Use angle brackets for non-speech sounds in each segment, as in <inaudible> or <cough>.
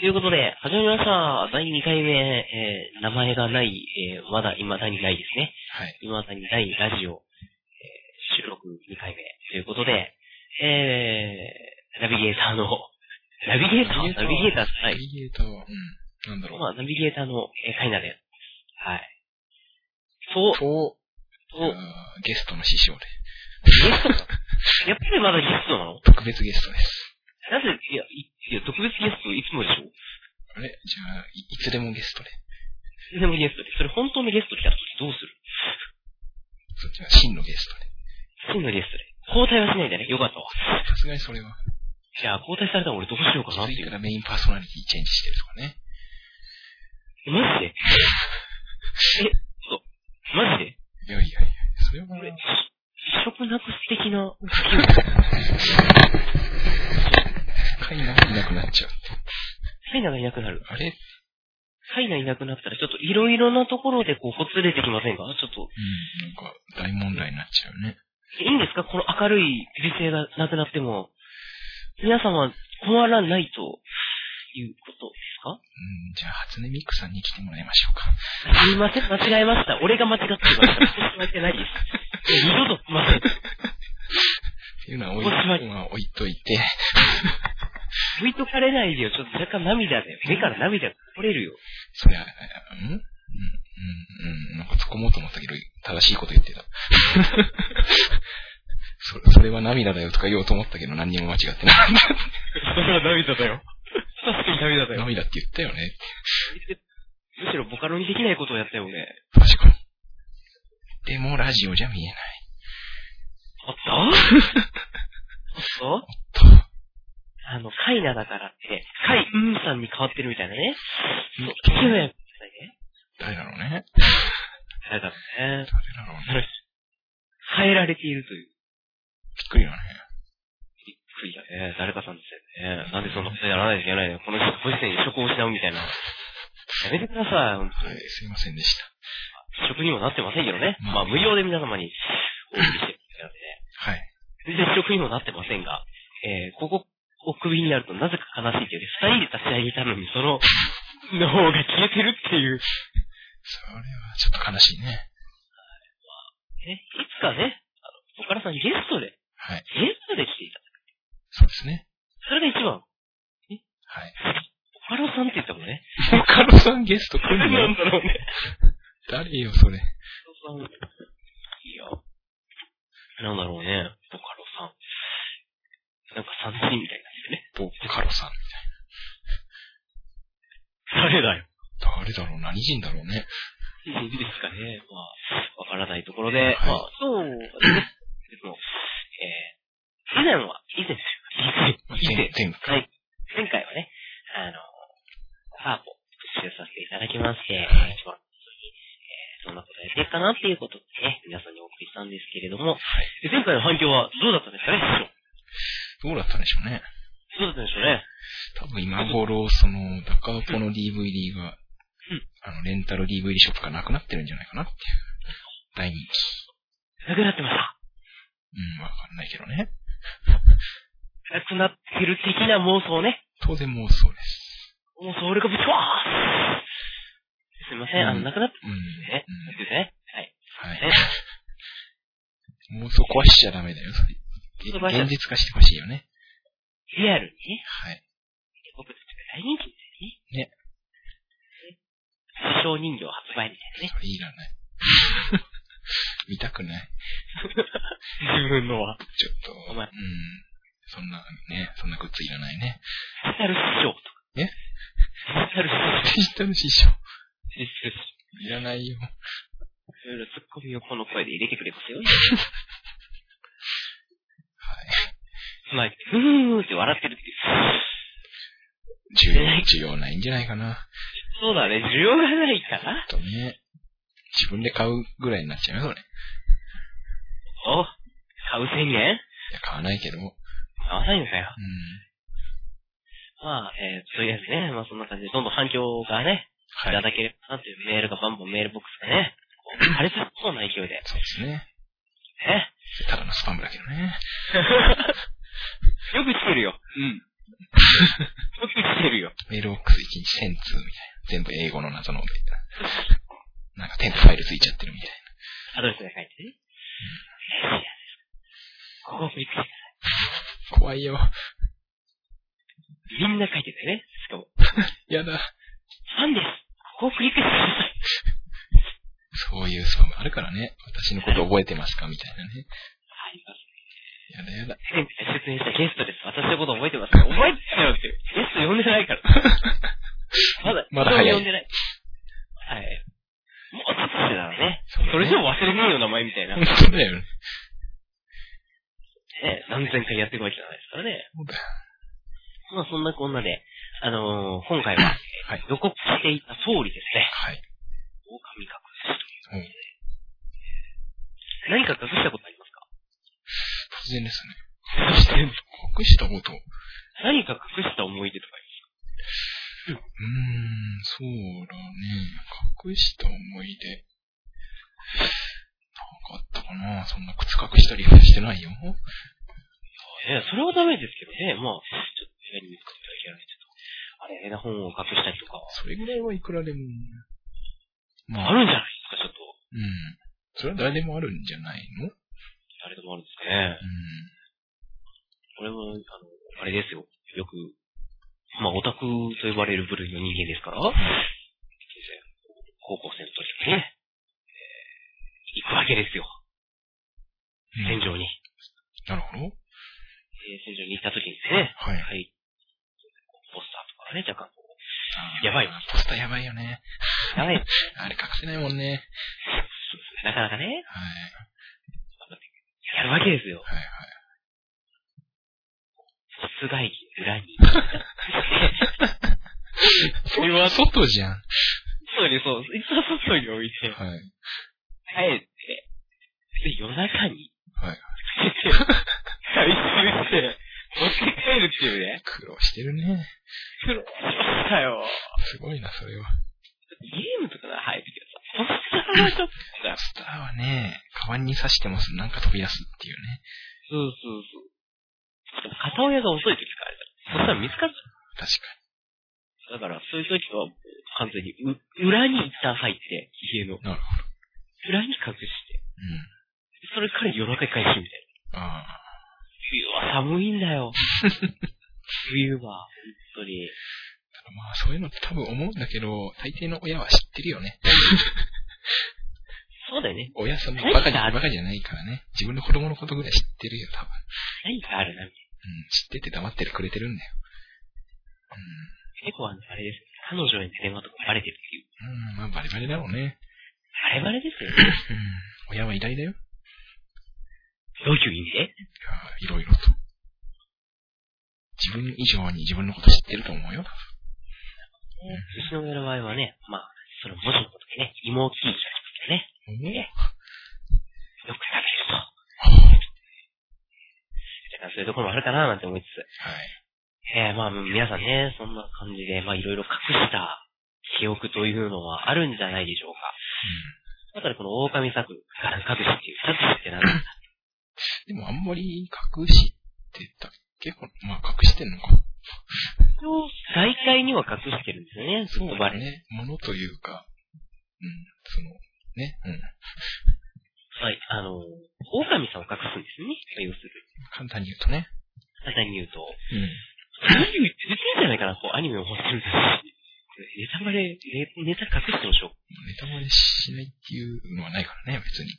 ということで、始まりました。第2回目、えー、名前がない、えー、まだ未だにないですね。はい。未だにないラジオ、えー、収録2回目ということで、えー、ナビゲーターの、<laughs> ナビゲーター？ナビゲーターじゃないナビゲーターは、うん。なんだろう。まあ、ナビゲーターの、えー、カイナです。はい。そう、と、と、あーゲストの師匠で。ゲストか <laughs> やっぱりまだゲストなの？特別ゲストです。なぜ、いや、いいや、特別ゲストいつもでしょあれ？じゃあい、いつでもゲストで。いつでもゲストで。それ本当のゲスト来た時どうする？そっちは真のゲストで。真のゲストで。交代はしないでね。よかったわ。さすがにそれは。じゃあ、交代されたら俺どうしようかなっていう。気づいたらメインパーソナリティチェンジしてるとかね。マジで？え、そう。マジで？いやいやいや、それは、俺、一色なくす的な、<laughs> カイナがいなくなっちゃうって。カイナがいなくなる。あれ？カイナいなくなったら、ちょっといろいろなところでこう、ほつれてきませんか？ちょっと、うん、なんか、大問題になっちゃうね。いいんですか？この明るい美声がなくなっても、皆様困らないということですか？うん、じゃあ、初音ミクさんに来てもらいましょうか。すいません、間違えました。俺が間違ってるから、間違えてないです。二度とません。<laughs> っていうのは置い,、置いといて、拭いとかれないでよ。ちょっと若干涙で。目から涙が取れるよ。そりゃ、うんうん、うん、うん、なんか突っ込もうと思ったけど、正しいこと言ってた。そそれは涙だよとか言おうと思ったけど、何にも間違ってなかったそれは涙だよ。確かに涙だた。。涙って言ったよね。むしろボカロにできないことをやったよね。確かに。でも、ラジオじゃ見えない。あったあった、あの、カイナだからって、カインさんに変わってるみたいなね。そう、うん聞けばやっぱりね。誰だろうね。誰だろうね。誰だろうね。変えられているという。びっくりだね。びっくりだね。誰かさんですよね。なんでそんなことやらないといけないの？よ。この人、ご時世に職を失うみたいな。やめてください、本当にはい、すいませんでした。職にもなってませんけどね。うんまあ、無料で皆様にお送りしてるのでね。はい。全然職にもなってませんが、えー、ここをクビになるとなぜか悲しいというね、二人で立ち上げたのに、その、の方が消えてるっていう。それはちょっと悲しいね。え、いつかね、あの、岡田さんゲストで、はい。ゲストで来ていただく。そうですね。それが一番。はい。岡田さんって言ったもんね。カロさんゲスト来る何なんのだろうね。誰よ、それ？岡田さん。いや。なんだろうね。ボカロさん。なんか三人みたいになね。ボカロさんみ誰だよ。たいな。誰だろう何人だろうね。いいですかね。まあ、わからないところで、はいまあ、そうですけども、えー、以前は、以前ですよ。以前、以前。前回。はい。前回はね、あの、ハーポ、復習させていただきまして、はい一番えーそんなことやっていくかなっていうことでね、皆さんにお送りしたんですけれども、で前回の反響はどうだったんですかね、師匠どうだったんでしょうね。どうだったんでしょうね。多分今頃、その、ダカーポの DVD が、あの、レンタル DVD ショップがなくなってるんじゃないかなっていう。大人気。なくなってました。うん、わかんないけどね。なくなってる的な妄想ね。当然妄想です。妄想俺がぶちわーすいません、あの、うんなくなってうん。ね。うんですね。はい。はいね。妄想壊しちゃダメだよ、現実化してほしいよね。リアルにね、はい。僕たちが大人気ですね。ね。師匠人形発売みたいなね。いらない。<laughs> 見たくない。自分のは。ちょっと、お前うん。そんな、ね、そんなグッズいらないね。デジタル師匠とか。え？デジタル師匠。匠。デジタル師匠。いらないよ。いろいろツッコミをこの声で入れてくれますよ。<laughs> はい。つまり、ふーんって笑ってるっていう。需要、需要ないんじゃないかな。そうだね、需要がないから。とね。自分で買うぐらいになっちゃうよ、それ。いお、買う宣言？や、買わないけど。うん。買わないのかよ。まあ、えー、とりあえずね、まあそんな感じで、どんどん反響がね、いはい。ただければなというメールがバンバンメールボックスがね、こう破裂しそうな勢いで、そうですね。え？ただのスパムだけどね。<laughs> <laughs> よく来てるよ。うん。本当に来てるよ。メールボックス1日1000通みたいな。全部英語の謎ので。なんか添付ファイルついちゃってるみたいアドレスが書いてね。ここをクリックしてくださな。怖いよ。い。みんな書いてたよね。しかも。<laughs> やだ。ファンです。ここをクリックしてください。そういうスパムあるからね。私のこと覚えてますか？みたいなね。あります。やだやだ。前回出演したゲストです。私のこと覚えてますか？覚えてたよって。ゲスト呼んでないから。<laughs> まだ、まだ早い呼んでない。はい。もうちょっとしてたらね。そうだねそれでも忘れねえよ、名前みたいな。<laughs> 本ね、当だよね。何千回やってこいじゃないですからね。まあそんなこんなで、あのー今回は、はい。予告していた通りですね。はい。狼隠しといううん何か隠したことあります？然ですね。隠してんの？隠したこと。う何か隠した思い出とかーん、そうだね。隠した思い出。なかったかな？そんな靴隠したりはしてないよ。ありますかねそれはダメですけどね。まあ、ちょっと部屋に見つかってはいけない。ちょっと、あれ、枝本を隠したりとか、それぐらいはいくらでも。まあるんじゃないですか、ちょっと。うん。それは誰でもあるんじゃないの？うん。誰ですかね。これも、あの、あれですよ。よく、まあ、オタクと呼ばれる部類の人間ですから、高校生の時にね、えー行くわけですよ。うん戦場に。なるほど。えー戦場に行った時にですね、はい。はい。ポスターとかね、若干やばいポスターやばいよね。やばい。<laughs> あれ隠せないもんね。なかなかね、はい。やるわけですよ。はいはい。室外機裏に。<laughs> それは外じゃん。そうにそう、いつも外に置いて、はい。帰って、で、夜中に、はい。回収して、持って帰るっていうね。苦労してるね。苦労しましたよ。すごいな、それは。ゲームとかが入ってきてさ、ポスターはちょっとさ、スターはね、カバンに刺してもすぐなんか飛び出すっていうね。そうそうそう。でも片親が遅い時からそしたら見つかっちゃ確かう。だから、そういう時は、完全に、う、裏に一旦入って、家の。なる裏に隠して、に。うん。それから夜中に回収みたいな。ああ。冬は寒いんだよ。<laughs> 冬は、本当に。まあ、そういうのって多分思うんだけど、大抵の親は知ってるよね。<laughs> そうだよね。親そんなバカじゃ、バカじゃないからね。自分の子供のことぐらい知ってるよ、多分。何かあるな、うん、知ってて黙ってるくれてるんだよ。な。結構あの、あれです。彼女に電話とかバレてるっていう。うん。うん、まあ、バレバレだろうね。バレバレですよね。うん。親は偉大だよ。どういう意味で？いやいろいろと。自分以上に自分のこと知ってると思うよ。うちの親の場合はね、まあ、その文字のことでね、芋聞いたりとかね、およく食べると。だからそういうところもあるかななんて思いつつ。はい。えー、まあ皆さんね、そんな感じで、まあいろいろ隠した記憶というのはあるんじゃないでしょうか。だからこの狼作、ガラン隠しっていう作詞って何なんだ？でもあんまり隠してたっけ？こまあ隠してんのか。一応、大体には隠してるんですよね、ずっとバレ。ね。ものというか、うん、その、ね、うん。はい、あの、狼さんを隠すんですよね、要するに。簡単に言うとね。簡単に言うと。うん。そういう言っていいんじゃないかな、こう、アニメを欲してるんですネタバレ、ネネタ隠してましょう。ネタバレしないっていうのはないからね、別に。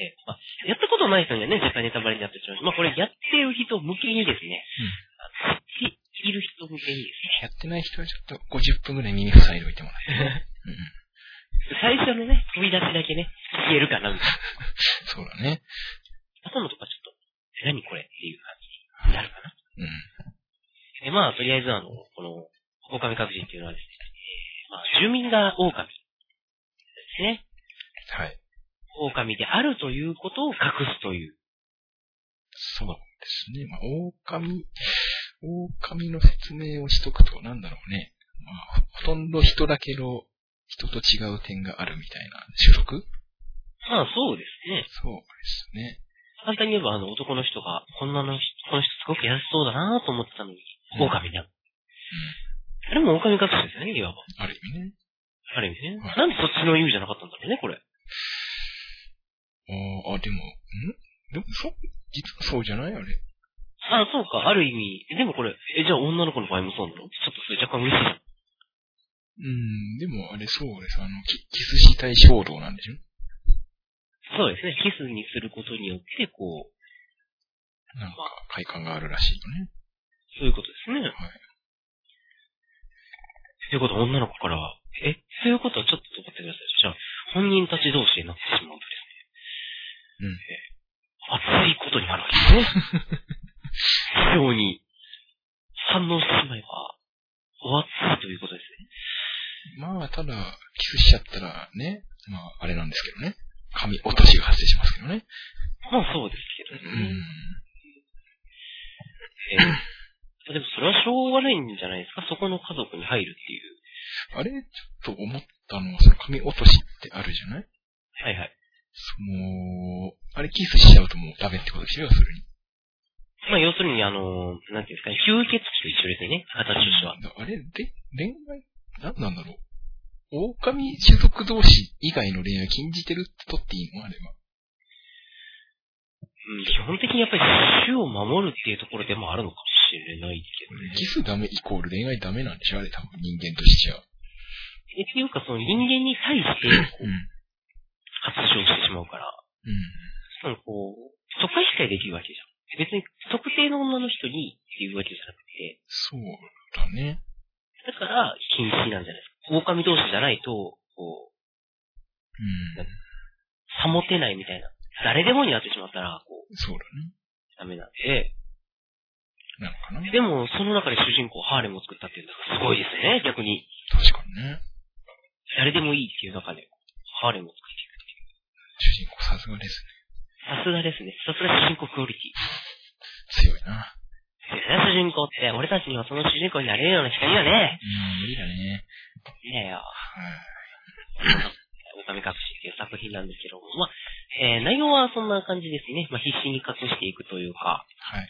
えーまあ、やったことない人にはね、絶対ネタバレになってしまう。まあ、これやってる人向けにですね、あの知っている人向けにですね、やってない人はちょっと50分ぐらい耳塞いでおいてもらってね。うん。最初のね、飛び出しだけね、消えるかな、みたいな。そうだね。後のとかちょっと、え何これっていう感じになるかな。うん。えまあ、とりあえずあの、この、狼隠しっていうのはですね、えーまあ、住民が狼ですね。はい。狼であるということを隠すという。そうですね。まあ、狼、狼の説明をしとくと、なんだろうね。まあ、ほとんど人だけど、人と違う点があるみたいな種族まあ、そうですね。そうですね。簡単に言えば、あの、男の人が、こんなの人、この人すごく優しそうだなと思ってたのに、うん狼になる。あれも狼隠しですよね、いわば。ある意味ね。ある意味ね。はいなんでそっちの意味じゃなかったんだろうね、これ。あーあ、でも、ん？でも、そう、実はそうじゃない？あれ。あ、そうか、ある意味。でもこれ、え、じゃあ女の子の場合もそうなの？ちょっとそれ若干嬉しい。うん、でもあれそうです。あの、キキスしたい衝動なんでしょ？そうですね。キスにすることによって、こう、なんか、快感があるらしいよね。そういうことですね。はい。ということは女の子からは、え、そういうことはちょっと待ってください。じゃあ、本人たち同士になってしまうとですね。うんえ熱いことになるわけですね。<laughs> 非常に反応してしまえば、お熱いということですね。まあ、ただ、キスしちゃったらね、まあ、あれなんですけどね。髪落としが発生しますけどね。まあそうですけどね。うん。えーでもそれはしょうがないんじゃないですか？そこの家族に入るっていう。あれ、ちょっと思ったのは、その髪落としってあるじゃない？はいはい。その、あれキスしちゃうともうダメってことでしょ？要するに。まあ要するにあの、なんていうんですかね、吸血鬼と一緒ですよね。形としては。あれ、で、恋愛、なんなんだろう。狼種族同士以外の恋愛禁じてるって取っていいの？あれは。うん、基本的にやっぱり種を守るっていうところでもあるのかもしれないけどね。キスダメイコール恋愛ダメなんでしょあれ多分人間としては。えっていうかその人間に対してうん。発症してしまうから、うん。そのこう、そこは理解できるわけじゃん。別に特定の女の人にっていうわけじゃなくて、そうだね。だから禁止なんじゃないですか。狼同士じゃないと、こう、うん。保てないみたいな。誰でもになってしまったら、こう、そうだね。ダメなんで、なのかなでも、その中で主人公ハーレムを作ったっていうんだからすごいですよね、逆に。確かにね。誰でもいいっていう中で、ハーレムを作っていく。主人公さすがですね。さすがですね。さすが主人公クオリティ。強いな。主人公って、俺たちにはその主人公になれるような人にはね、うん、無理だね。いいだよ。はい。狼隠しっていう作品なんですけども、まあ、えー内容はそんな感じですね。まあ、必死に隠していくというか、はい。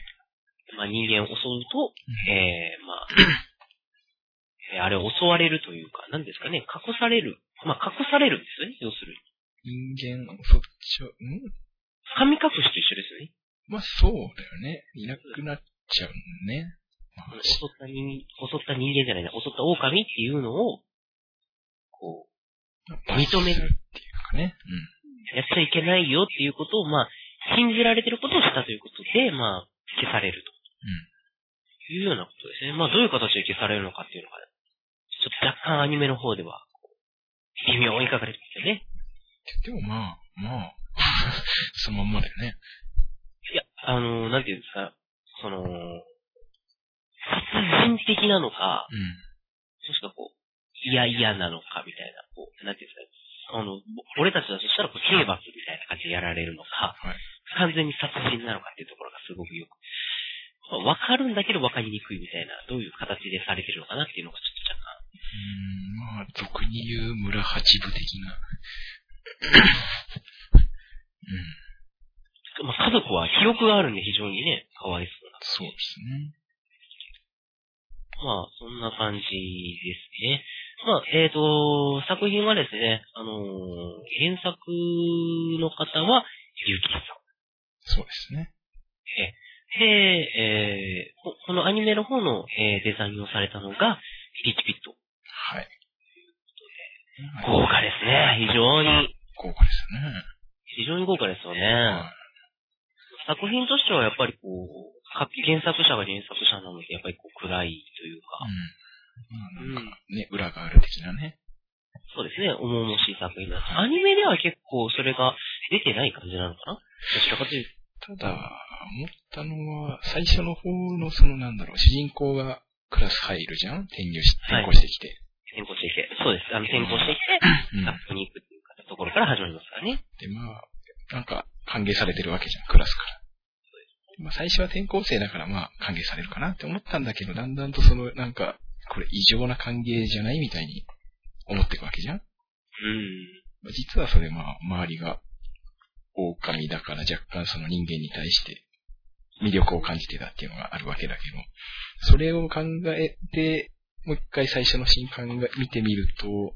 まあ、人間を襲うと、うんえー、まあ、<clears throat> えーあれを襲われるというか、何ですかね、隠される。まあ、隠されるんですよね、要するに。人間、そっちは、ん？神隠しと一緒ですよね。まあそうだよね。いなくなっちゃうね。まあ、襲った人襲った人間じゃないな、襲った狼っていうのを、こ認める認めるっていうかね。う、やっちゃいけないよっていうことを、まあ、信じられてることをしたということで、まあ、消されると。いうようなことですね。まあ、どういう形で消されるのかっていうのが、ちょっと若干アニメの方では、微妙に書かれてますよね。うん。でもまあ、まあ、<laughs> そのまんまだよね。あのなんていうんですか、その、殺人的なのか、うん。もしくはこう、嫌々なのかみたいな、こう、なんていうんですか、あの、俺たちだとしたらこう、刑罰みたいな感じでやられるのか、はい。完全に殺人なのかっていうところがすごくよく、まあわかるんだけどわかりにくいみたいな、どういう形でされてるのかなっていうのがちょっと若干、うん、まあ、俗に言う村八部的な。うん。まあ、家族は記憶があるんで非常にね、かわいそうな。そうですね。まあ、そんな感じですね。まあ、えっ、と、作品はですね、あのー原作の方は、ゆきさん。そうですね。で、えーここのアニメの方の、えーデザインをされたのが、リチピット。はい。豪華ですね。非常に、豪華ですね。非常に豪華ですよね。は作品としてはやっぱりこう、か原作者が原作者なので、やっぱりこう暗いというか、い。うん。まあ、なんかね、裏がある的なね。そうですね、重々しい作品なんです。アニメでは結構それが出てない感じなのかな？どちらかというと。ただ、思ったのは、最初の方のそのなんだろう、主人公がクラス入るじゃん？転入し、転校してきて。転校してきて。そうです。あの、転校してきて、うん。学校に行くっていうところから始まりますからね。で、まあ、なんか、歓迎されてるわけじゃん、クラスから。まあ、最初は転校生だから、まあ、歓迎されるかなって思ったんだけど、だんだんとその、なんか、これ異常な歓迎じゃないみたいに思っていくわけじゃん。うん。まあ実はそれ、まあ、周りが、狼だから若干その人間に対して魅力を感じてたっていうのがあるわけだけど、それを考えて、もう一回最初のシーン考え、見てみると、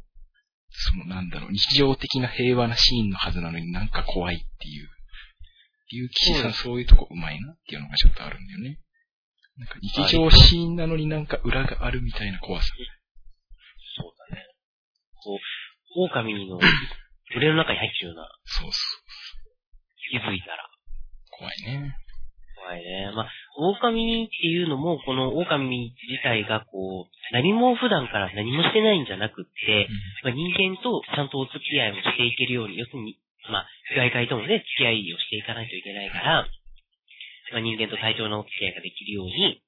そのなんだろう、日常的な平和なシーンのはずなのになんか怖いっていう、っていう岸さんそういうとこうまいなっていうのがちょっとあるんだよね。なんか日常シーンなのになんか裏があるみたいな怖さ。そうだね。こう、狼の群れの中に入ってるような、そうそう。気づいたら。怖いね。怖いね。まあ、狼っていうのも、この狼自体がこう、何も普段から何もしてないんじゃなくって、まあ、人間とちゃんとお付き合いをしていけるように、要するに、まあ、外界ともね、付き合いをしていかないといけないから、まあ、人間と対等なお付き合いができるように、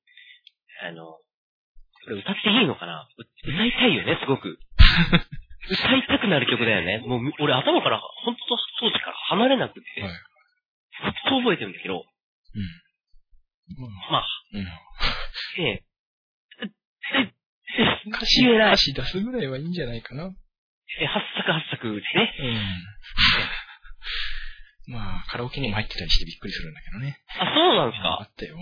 あの、これ歌っていいのかな？う歌いたいよね、すごく。歌いたくなる曲だよね。もう、俺頭から、本当当時から離れなくって、はい。ずっと覚えてるんだけど、うん。まあ、うん。ねえ、え、え、歌詞、歌。詞出すぐらいはいいんじゃないかな。え、八作八作ですね。うん。まあ、カラオケにも入ってたりしてびっくりするんだけどね。あ、そうなんですあかったよ。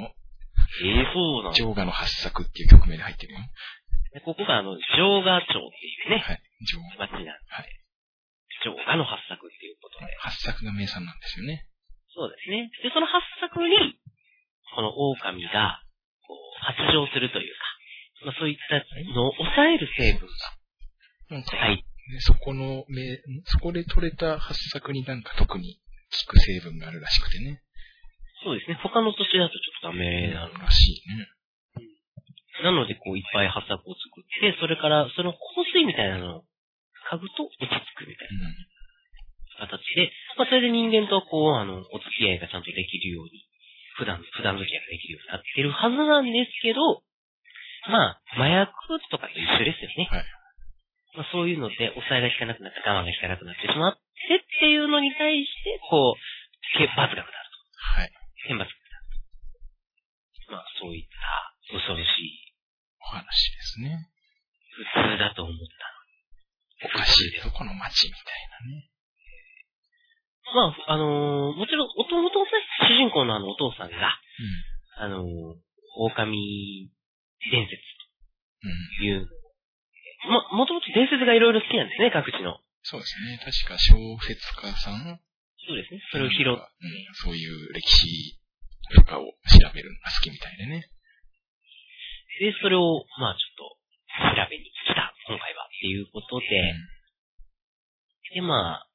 ええそうなんジョーガの八作っていう曲名で入ってるよ。でここがあの、城賀町っていうね、はい。ジョーガ。町なんはい。城賀の八作っていうことで。八作が名産なんですよね。そうですね。で、その八作に、この狼が、こう、発情するというか、まあそういったのを抑える成分が入っそこのそこで取れた八作になんか特に効く成分があるらしくてね。そうですね。他の土地だとちょっとダメなの。らしいね。なので、こう、いっぱい八作を作って、それから、その香水みたいなのを嗅ぐと落ち着くみたいな。形で、まあ、それで人間とこう、あの、お付き合いがちゃんとできるように、普段、普段付き合いができるようになってるはずなんですけど、まあ、麻薬とかと一緒ですよね。はいまあ、そういうので、抑えが効かなくなって我慢が効かなくなってしまってっていうのに対して、こう、け罰が下ると。はい。天罰が下る。まあ、そういった恐ろしい、お話ですね。普通だと思った。おかしいとこの街みたいなね。まあ、あのーもちろん、おともとね、主人公のあのお父さんが、あのー狼伝説うん。うん。という、も、もともと伝説がいろいろ好きなんですね、各地の。そうですね。確か小説家さんそうですね。それを拾っうん。そういう歴史とかを調べるのが好きみたいでね。て、それを、まあちょっと、調べに来た、今回は、っていうことで、で、まあ、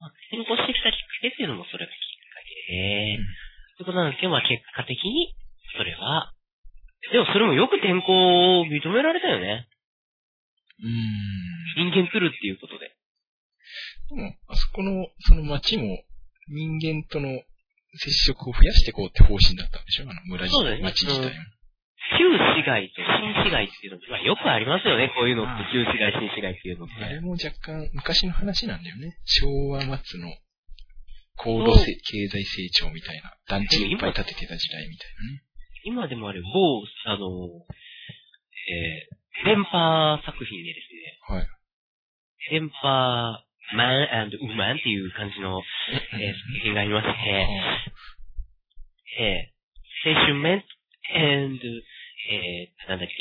まあ、転校してきたきっかけっていうのもそれがきっかけで、うんということなんですけど、まあ結果的に、それは、でもそれもよく転校を認められたよね。うん。人間来るっていうことで。でも、あそこの、その街も人間との接触を増やしていこうって方針だったんでしょ？あの村自体、ね街自体も。旧市街と新市街っていうのまあよくありますよね、こういうのって。旧市街、新市街っていうのって。あれも若干昔の話なんだよね。昭和末の高度せ経済成長みたいな。団地いっぱい建ててた時代みたいなね。今でもある某、あの、えー、電波作品でですね、はい。電波マンウーマンっていう感じの、えー、作品がありまして、えー、青春メン and、えー、なんだっけ、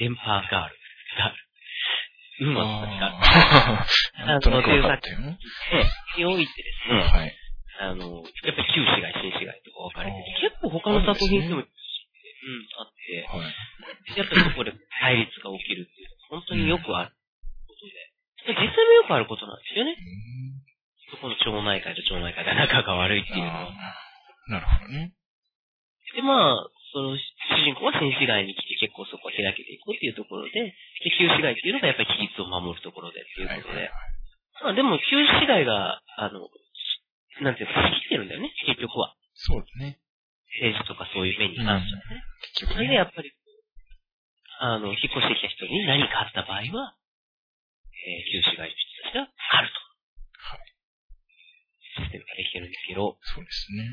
電波ガール。ガール。ウーマンだったか。あーなんとなく分かったよ。え、においてですね、はい。あの、やっぱり旧市街、新市街とか分かれてて、結構他の作品でも、うん、あって、はい。やっぱりそこで対立が起きるっていう、本当によくあることで、で実際もよくあることなんですよね。そこの町内会と町内会が仲が悪いっていうのは。なるほどね。で、まあ、その主人公は新市街に来て結構そこを開けていこうっていうところで、で、旧市街っていうのがやっぱり規律を守るところでっていうことで、まあでも旧市街が、あの、なんていうか、仕切ってるんだよね、結局は。そうだね。政治とかそういう面に関してはね。結局それでね。やっぱり、あの、引っ越してきた人に何かあった場合は、えー、旧市街の人たちがあると。システムができてるんですけど、そうですね。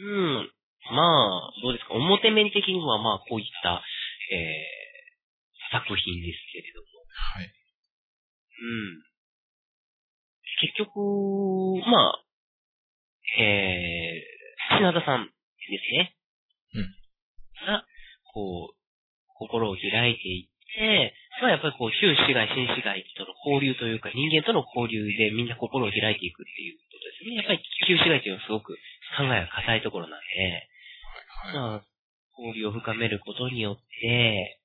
うん。まあ、どうですか？表面的にはまあ、こういった、えー、作品ですけれども。はい。うん。結局、えー、品田さんですね。うん。が、こう、心を開いていって、まあやっぱりこう、旧市街、新市街との交流というか、人間との交流でみんな心を開いていくっていうことですね。やっぱり旧市街というのはすごく考えが硬いところなんで、まあ、交流を深めることによって、え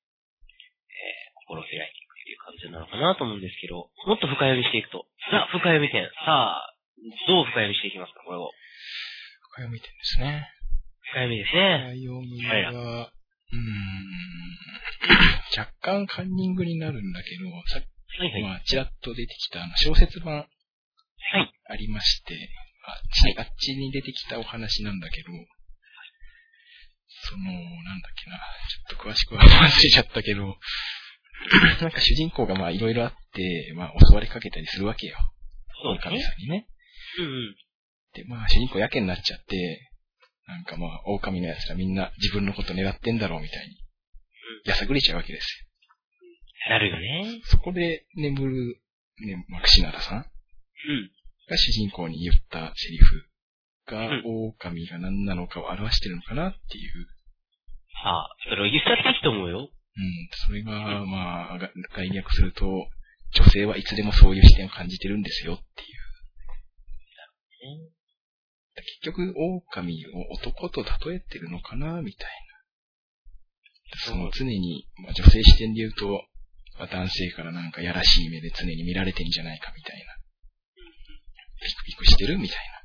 ー、心を開いていくっていう感じなのかなと思うんですけど、もっと深読みしていくと、ザ・深読み点、さあ、どう深読みしていきますか、これを。深読み点ですね。深読みですね。深読みは、うん、若干カンニングになるんだけど、さっき、はいはい、まあ、ちらっと出てきたあの小説版、はい。ありまして、あっち、あっちに出てきたお話なんだけど、その、なんだっけな、ちょっと詳しくは忘れちゃったけど、<laughs> なんか主人公がまあいろいろあって、まあ襲われかけたりするわけよ。そう神さんにね。うんうん。で、まあ主人公やけになっちゃって、なんかまあ狼の奴らみんな自分のこと狙ってんだろうみたいに、やさぐれちゃうわけです。なるよね。そこで眠る、ね、マクシナラさん。うん。が主人公に言ったセリフが、狼が何なのかを表してるのかなっていう。はあ、それを言っちゃっていいと思うよ。うん、それが、まあ、概略すると、女性はいつでもそういう視点を感じてるんですよっていう。結局、狼を男と例えてるのかなみたいな。その常に、まあ、女性視点で言うと、まあ、男性からなんかやらしい目で常に見られてんじゃないかみたいな。ピクピクしてるみたいな。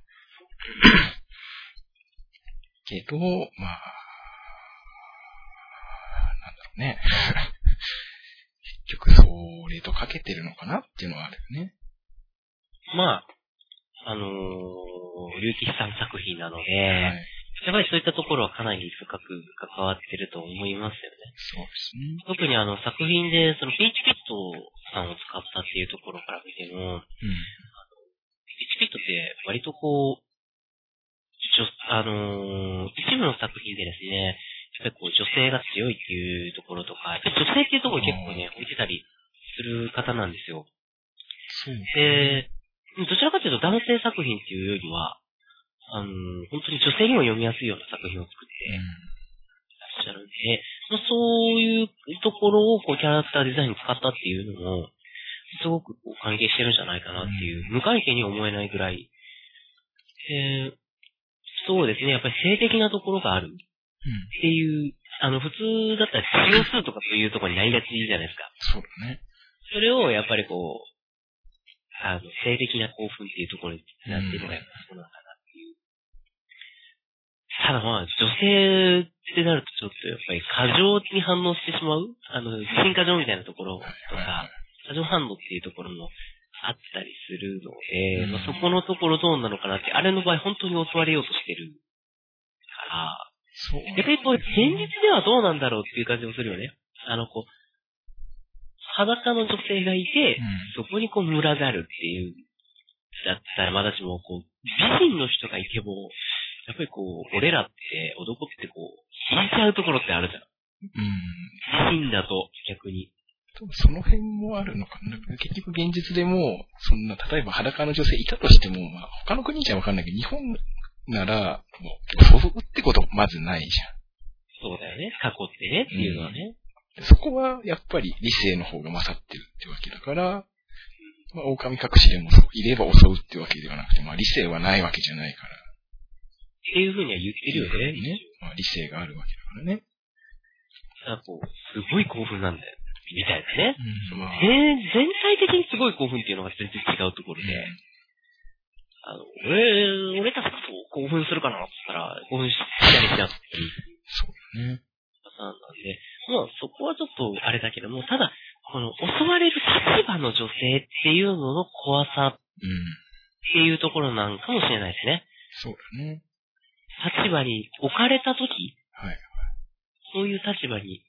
けど、まあ、なんだろうね。<laughs> 結局、それとかけてるのかなっていうのはあるよね。まあ、あのー、竜吉さん作品なので、はい、やっぱりそういったところはかなり深く関わってると思いますよね。そうですね。特にあの作品で、そのピーチピットさんを使ったっていうところから見ても、うん、ピーチピットって割とこう、あのー、一部の作品でですね、やっぱりこう女性が強いっていうところとか、やっぱり女性っていうところに結構ね、置いてたりする方なんですよ。そうで、どちらかというと男性作品っていうよりは、あのー、本当に女性にも読みやすいような作品を作っていらっしゃるんで、まあ、そういうところをこうキャラクターデザインに使ったっていうのも、すごくこう関係してるんじゃないかなっていう、無関係に思えないぐらい、えー、そうですね。やっぱり性的なところがある。っていう、あの、普通だったら CO2 とかそういうところになりがちじゃないですか。そうだね。それをやっぱりこう、あの、性的な興奮っていうところになってるのがやっぱそうなのかなっていう。ただまあ、女性ってなるとちょっとやっぱり過剰に反応してしまう？あの、自信過剰みたいなところとか、過剰反応っていうところもあったりするので、まあ、そこのところどうなのかなって、あれの場合本当に襲われようとしてるから、そう。逆にこう、現実ではどうなんだろうっていう感じもするよね。あの、こう、裸の女性がいて、うん、そこにこう、群がるっていう、だったらまだしも、こう、美人の人がいても、やっぱりこう、俺らって、男ってこう、引いちゃうところってあるじゃん。うん。美人だと、逆に。その辺もあるのかな。結局現実でも、そんな、例えば裸の女性いたとしても、まあ、他の国じゃわかんないけど、日本なら、もう、そうってことまずないじゃん。そうだよね。過去ってね、っていうのはね。うん、そこは、やっぱり理性の方が勝ってるってわけだから、まあ、狼隠しでもそう、いれば襲うってわけではなくて、まあ、理性はないわけじゃないから。っていうふうには言ってるよね。ね。まあ、理性があるわけだからね。あこう、すごい興奮なんだよ。みたいなね。うんまあ、全体的にすごい興奮っていうのが全然違うところで、あの、俺、俺たちと興奮するかなって言ったら、興奮したりしなくていい。そうね。なんで、まあそこはちょっとあれだけども、ただ、この襲われる立場の女性っていうのの怖さっていうところなんかもしれないですね。そうだね。立場に置かれたとき、はい。そういう立場に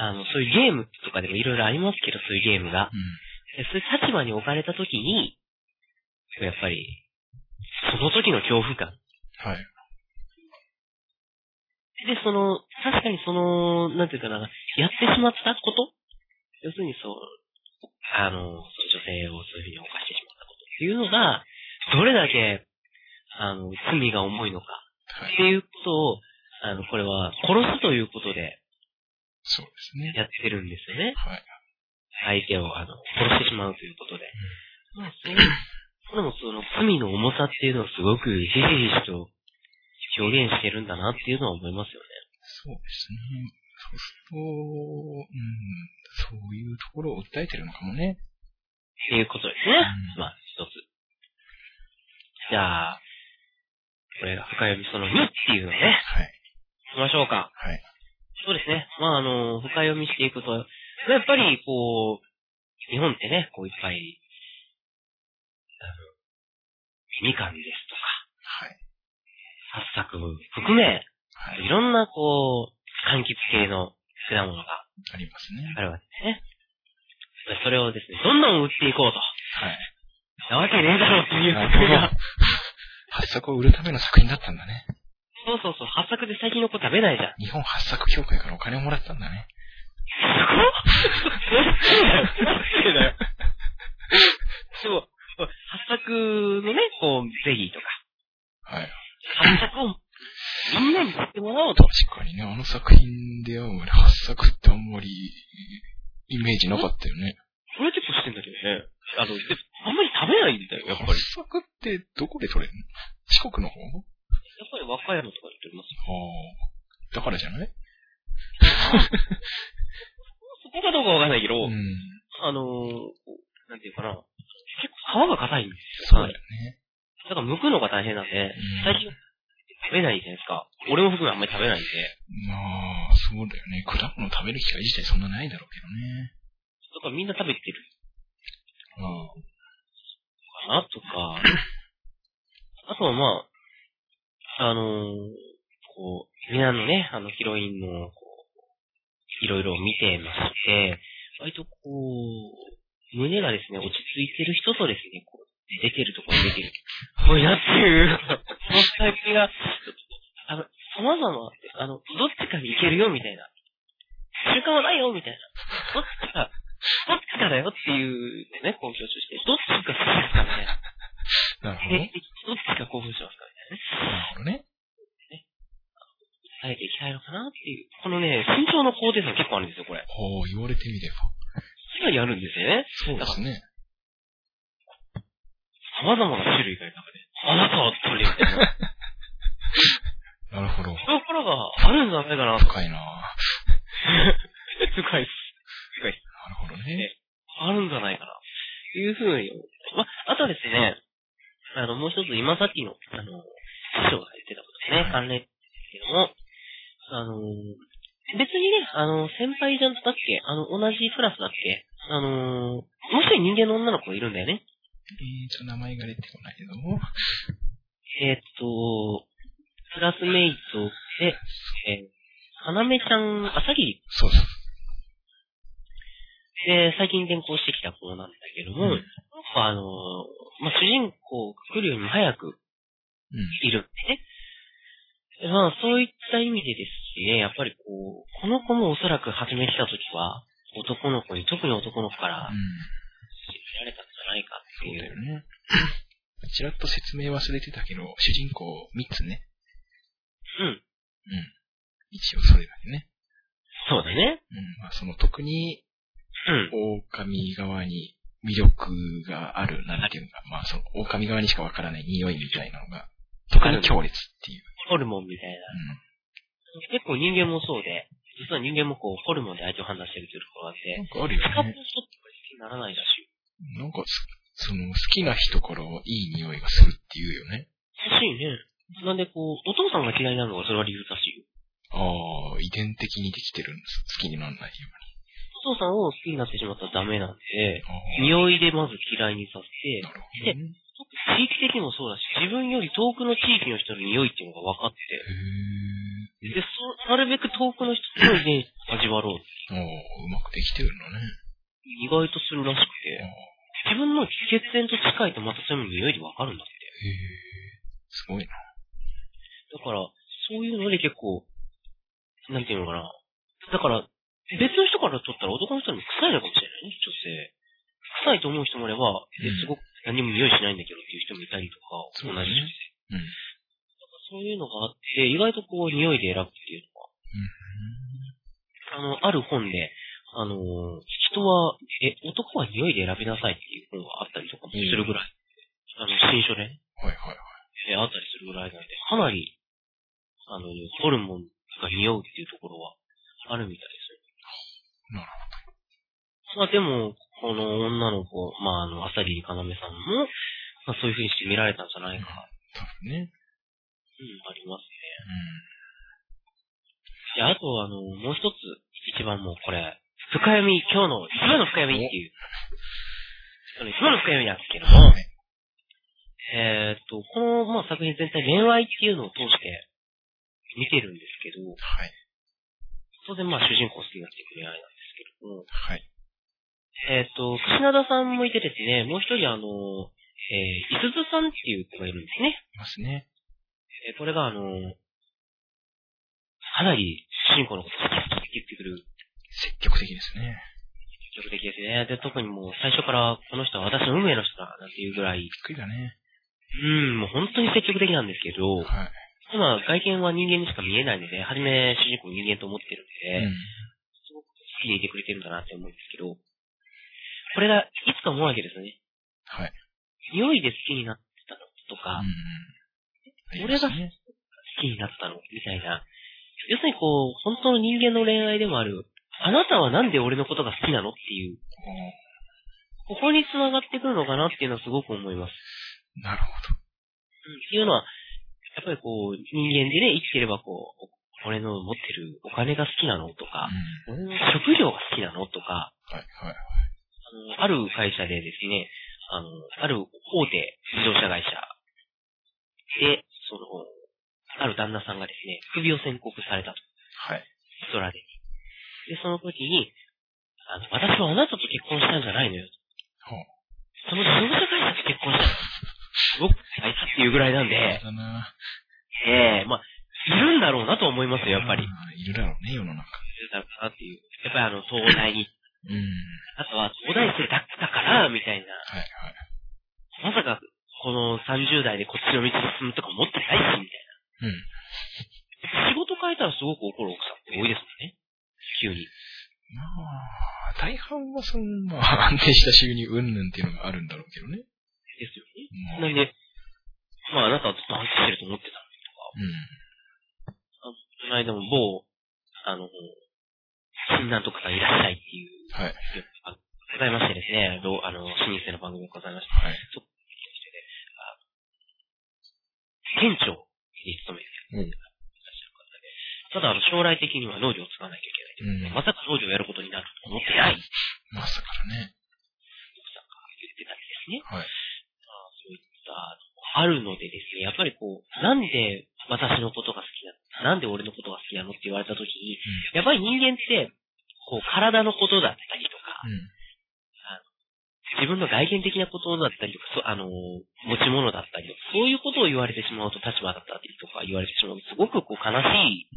あの、そういうゲームとかでもいろいろありますけど、そういうゲームが。うん、そういう立場に置かれたときに、やっぱり、その時の恐怖感。はい。で、その、確かにその、なんていうかな、やってしまったこと要するにそう、あの、女性をそういうふうに犯してしまったことっていうのが、どれだけ、あの、罪が重いのか、っていうことを、あの、これは、殺すということで、そうでですね。やってるんですよね。はい。相手を、あの、殺してしまうということで。まあ、そういう、これもその罪の重さっていうのをすごくひしひしと表現してるんだなっていうのは思いますよね。そうですね。そうすると、うん、そういうところを訴えてるのかもね。っていうことですね。うんまあ、一つ。じゃあ、これが深読みその2っていうのをね、はい。行きましょうか。はい。そうですね。まあ、あの、深読みしていくと、やっぱり、こう、日本ってね、こういっぱい、あの、みかんです。発作含め、はいい。ろんな、こう、柑橘系の果物がありますね。あるわけですね。それをですね、どんどん売っていこうと。はい。なわけねえだろうっていう作りが。<laughs> 発作を売るための作品だったんだね。そうそうそう、発作で最近の子食べないじゃん。日本発作協会からお金をもらったんだね。すごっだよ。<laughs> でも、発作のね、こう、ゼリーとか、はい。発作をみんなに知ってもらおうと。確かにね、あの作品であんまり発作ってあんまりイメージなかったよね。これ結構してんだけどね。あの、であんまり食べないんだよ、やっぱり。発作ってどこで取れるの？四国の方？やっぱり和歌山とかで取りますよ。ああ。だからじゃない？そこかどうかわかんないけど、うん。あのなんていうかな。結構皮が硬いんですよ。そうだよね。だから剥くのが大変なんで、うん最近食べないじゃないですか。俺も含めあんまり食べないんで。まあ、そうだよね。果物食べる機会自体そんなないだろうけどね。だからみんな食べてるあかな？とか。あとはまあ、あのーこう、みんなのね、あのヒロインの、こう、いろいろ見てまして、割とこう、胸がですね、落ち着いてる人とですね、こう、出てるところに出てる。こういうなっていう、そのタイプが、あの、様々、あの、どっちかに行けるよ、みたいな。習慣はないよ、みたいな。どっちか、どっちかだよっていうのね、こう強調して、どっちが好きですかみたいな。なるほど。どっちが興奮しますかみたいなね。なるほどね。伝えていきたいのかなっていう。このね、身長の高低差結構あるんですよ、これ。ほう、言われてみれば。かなりあるんですよね。そうですね。様々な種類がいる中で、あなたはどれみたいな。<laughs> なるほど。ところがあるんじゃないかなと。深いな深いです。深いです。なるほどね。あるんじゃないかな。っていうふうに思う。ま、あとはですね、あの、もう一つ今さっきの、あの、師匠が言ってたことですね、はい関連ですけども、あの、別にね、あの、先輩じゃだっけあの、同じクラスだっけあの、もう一人人間の女の子がいるんだよね。えー、と名前が出てこないけども。えーっと、クラスメイトで、えー、花芽ちゃん、朝霧そうそう。で、最近転校してきた子なんだけども、うんあの、まあ、主人公が来るよりも早くうん。いるんでね。まあ、そういった意味でですね、やっぱりこう、この子もおそらく初め来た時は、男の子に、特に男の子からうん。知られたんじゃないかってそういう。だよね。ちらっと説明忘れてたけど、主人公3つね。うん。うん。一応それだけね。そうだね。うん。まあ、その特に、うん。狼側に魅力がある、なんていうのか、まあ、その狼側にしかわからない匂いみたいなのが、特に強烈っていう。ホルモンみたいな。結構人間もそうで、実は人間もこう、ホルモンで相手を判断してるというところがあっうん。てなん、かあるよ使ってるね。人ってならないらしい。なんかす、その、好きな人からいい匂いがするっていうよね。らしいね。なんでこう、お父さんが嫌いなのがそれは理由らしいよ。ああ、遺伝的にできてるんです。好きにならないよお父さんを好きになってしまったらダメなんで。匂いでまず嫌いにさせて、なるほどね。地域的にもそうだし、自分より遠くの地域の人の匂いっていうのが分かって、へえ。で、そ、なるべく遠くの人の遺伝子を味わろう。ああ、うまくできてるんだね。意外とするらしくあてあ、自分の血縁と近いとまたそういうの匂いで分かるんだって。へえ。すごいな。だから、そういうので結構、なんていうのかな。だから、別の人から撮ったら男の人にも臭いのかもしれないね、女性。臭いと思う人もいれば、すごく何も匂いしないんだけどっていう人もいたりとか、同じ女性。うん。そういうのがあって、意外とこう匂いで選ぶっていうのは、あの、ある本で、あの、人は、え、男は匂いで選びなさいっていう本があったりとかもするぐらい、あの、新書でね、はいはいはい。えあったりするぐらいなんで、かなり、あの、ホルモンが匂うっていうところはあるみたいですよ。なるまあでも、この女の子、まああの、朝霧かなめさんも、まあそういう風にして見られたんじゃないか、多分ね。うん、ありますね。で、あとあの、もう一つ、一番もうこれ、深読み、今日の一番の深読みっていう、その一番の深読みなんですけども、はいえーっと、この、まあ、作品全体恋愛っていうのを通して見てるんですけど、はい。当然まあ主人公好きになっていく恋愛なんですけども、はい。えーっと、串灘さんもいてですね、もう一人あの、えー、いすずさんっていう子がいるんですね。いますね。えーこれがあの、かなり主人公のこと好き好きって言ってくる積極的ですね。積極的ですね。で、特にもう最初からこの人は私の運命の人だなんていうぐらい、びっくりだね。うん、もう本当に積極的なんですけど、はい。今外見は人間にしか見えないので、はじめ主人公人間と思ってるんで、うん。すごく好きでいてくれてるんだなって思うんですけど、これがいつか思うわけですよね。はい。匂いで好きになってたのとか、うん。俺が好きになったのみたいな。要するにこう、本当の人間の恋愛でもある、あなたはなんで俺のことが好きなの？っていう、ここに繋がってくるのかなっていうのはすごく思います。なるほうんっていうのは、やっぱりこう、人間でね、生きてればこう、俺の持ってるお金が好きなのとど。か、うん。俺の職業が好きなのとか、はいはい。あの、ある会社でですね、あの、ある大手自動車会社で、その、ある旦那さんがですね、首を宣告されたと。はい。ストラで。で、その時に、あの、私はあなたと結婚したんじゃないのよ。ほう。その自動車会社と結婚したの。すごく大事っていうぐらいなんで、だなええまあ、いるんだろうなと思いますよ、やっぱり。いるだろうね、世の中。るだろうなっていう。やっぱりあの、東大に、うん。あとは東大生だったから、みたいな。はいはい。まさか、この30代でこっちの道に進むとか思ってないし、みたいうん。な。仕事変えたらすごく怒る奥さんって多いですもんね。急に。まあ、大半はその、まあ、安定した収入云々っていうのがあるんだろうけどね。ですよね。まあなんで、まああなたはずっと安定してると思ってたのにとか。うん。この間も某、あの、診断とかさんいらっしゃいっていう、はい。あございましてですね、どうあの、老舗の番組がございまして、はい。そしてね、あ店長に勤めてうんいらっしゃる方で、ただあの、将来的には農業を使わなきゃいけないまさか農業をやることになると思ってないまさかね。奥さんが言ってたりですね。はい。まあ、そういった、あるのでですね、やっぱりこう、なんで私のことが好きなの？なんで俺のことが好きなのって言われたときに、やっぱり人間って、こう、体のことだったりとか、うん。自分の外見的なことだったりとか、そあの、持ち物だったりとか、そういうことを言われてしまうと立場だったりとか言われてしまうと、すごくこう悲しい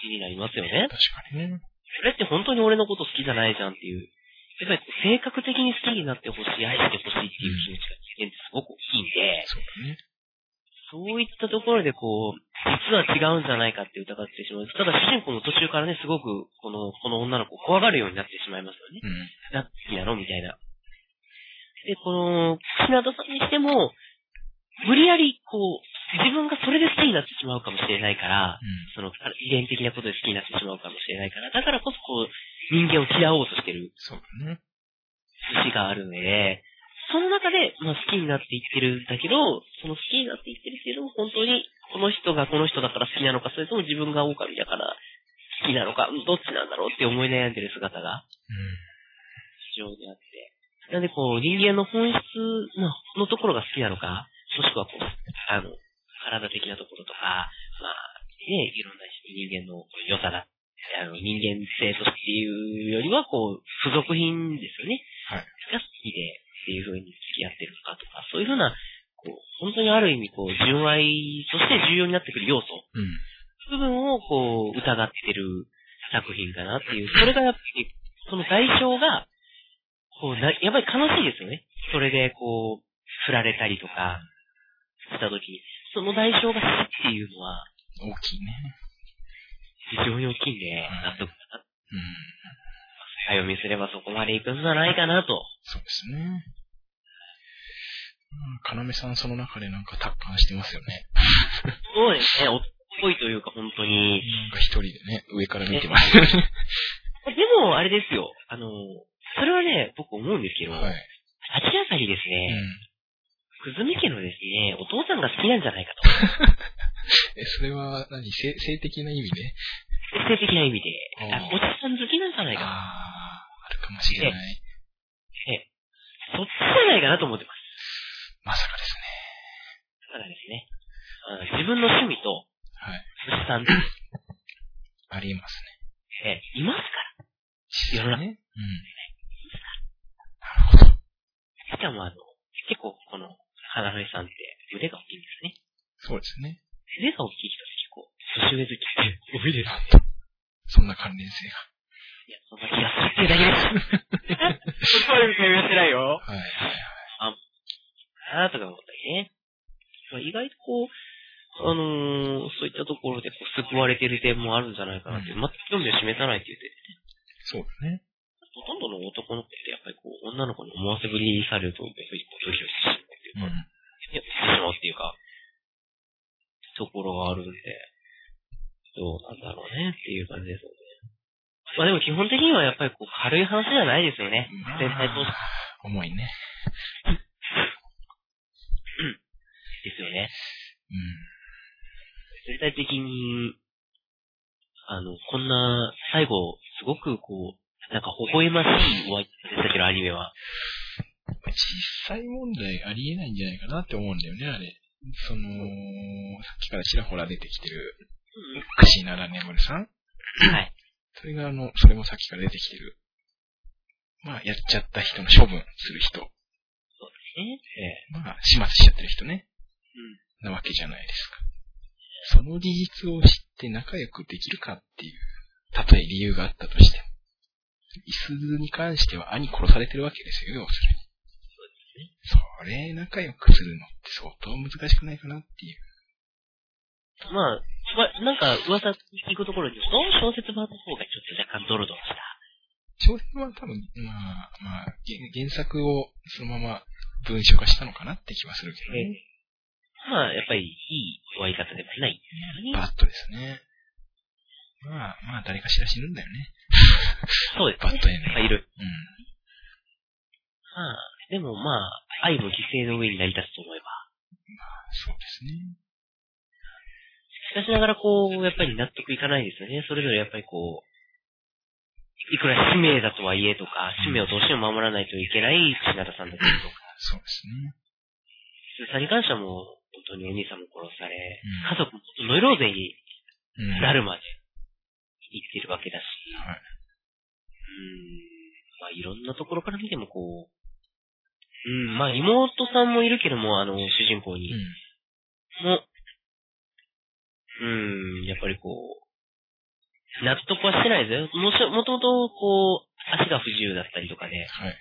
気になりますよね。確かにね。それって本当に俺のこと好きじゃないじゃんっていう。やっぱり性格的に好きになってほしい、愛してほしいっていう気持ちが人間ってすごく大きいんで、そうだね。そういったところでこう、実は違うんじゃないかって疑ってしまう。ただ主人公も途中からね、すごくこの、この女の子を怖がるようになってしまいますよね。うん。な、好きなのみたいな。で、この、品田さんにしても、無理やり、こう、自分がそれで好きになってしまうかもしれないから、その、遺伝的なことで好きになってしまうかもしれないから、だからこそこう、人間を嫌おうとしてるそうだね。節があるので、その中で、まあ好きになっていってるんだけど、その好きになっていってるけど、本当にこの人がこの人だから好きなのか、それとも自分が狼だから好きなのか、うんどっちなんだろうって思い悩んでる姿が非常にあって。なんでこう、人間の本質ののところが好きなのか、もしくはこう、あの、体的なところとか、まあ、ね、いろんな人間の良さだ、あの、人間性としていうよりは、こう、付属品ですよね。はい。が好きで、っていう風に付き合ってるのかとか、そういう風な、こう、本当にある意味、こう、純愛として重要になってくる要素、うん。部分をこう、疑ってる作品かなっていう。それがやっぱり、その代償が、こうな、やっぱり悲しいですよね。それでこう、振られたりとか、した時に、その代償が好きっていうのは、大きいね。非常に大きいんで、はい納得かな。うん。早読みすればそこまで行くんじゃないかなと。そうですね。うんかなめさんその中でなんか達観してますよね。そうですね、おっぽいというか本当に。なんか一人でね、上から見てますよね。でも、あれですよ。あの、それはね、僕思うんですけど、はい。立ち当たりですうね、ん。くずみ家のですね、お父さんが好きなんじゃないかと。<laughs> え、それは何？性、性的な意味で？性的な意味で、あおじさん好きなんじゃないかああ、あるかもしれない。と。ええそっちじゃないかなと思ってます。まさかですね。だからですね、あの自分の趣味と、はい。おじさん、ありえますね。ええいますから。実際世のね。うん。なるほど。しかもあの、結構この、花芽さんって腕が大きいんですね。そうですね。腕が大きい人って結構、年上好きって多いです。なんと。そんな関連性が。いや、そんな気がするっていうだけです。そこまで見ましてないよ。はい。はい。あーとか思ったりね。まあ意外とこう、あのー、そういったところでこう救われてる点もあるんじゃないかなって、うん全く興味を示さないって言って、そうだね。ほとんどの男の子ってやっぱりこう、女の子に思わせぶりされると、やっぱりこうドキドキしてしまうっていうか、うん。いやしてしまうっていうか、ところがあるんで、どうなんだろうねっていう感じですよね。まあでも基本的にはやっぱりこう軽い話じゃないですよね。まあ全体通して重いね。ですよね。うん。全体的に、あの、こんな、最後、すごくこう、なんか微笑ましい終わり方でしたけど、アニメは。実際問題ありえないんじゃないかなって思うんだよね、あれ。その、さっきからちらほら出てきてる、クシナラネムルさんはい。それがあの、それもさっきから出てきてる。まあ、やっちゃった人の処分する人。そうですね。えまあ、始末しちゃってる人ね。なわけじゃないですか。その事実を知って仲良くできるかっていう、たとえ理由があったとしても。イスズに関しては兄殺されてるわけですよ、要するに。それ、仲良くするのって相当難しくないかなっていう。えまあ、まあ、なんか噂聞くところに言うと、小説版の方がちょっと若干ドロドロした。小説は多分、まあ、まあ、原原作をそのまま文書化したのかなって気はするけどね。まあ、やっぱりいい終わり方ではない。バットですね。まあ、まあ、誰かしら死ぬんだよね。そうですね。バットエンド。いる。うん。まあ、でもまあ、愛も犠牲の上に成り立つと思えば。そうですね。しかしながらこう、やっぱり納得いかないですよね。それぞれやっぱりこう、いくら使命だとはいえとか、使命をどうしても守らないといけない品田さんだったりとか、そうですね。鈴さんに関してはもう、本当にお兄さんも殺され、うん家族もノイローゼにうん。なるまで生きてるわけだし、はい。うーん、まあいろんなところから見てもこう、うん、まあ妹さんもいるけども、あの、主人公に、うん。も、うん、やっぱりこう、納得はしてないですよ。もし、もともと、こう、足が不自由だったりとかで、はい。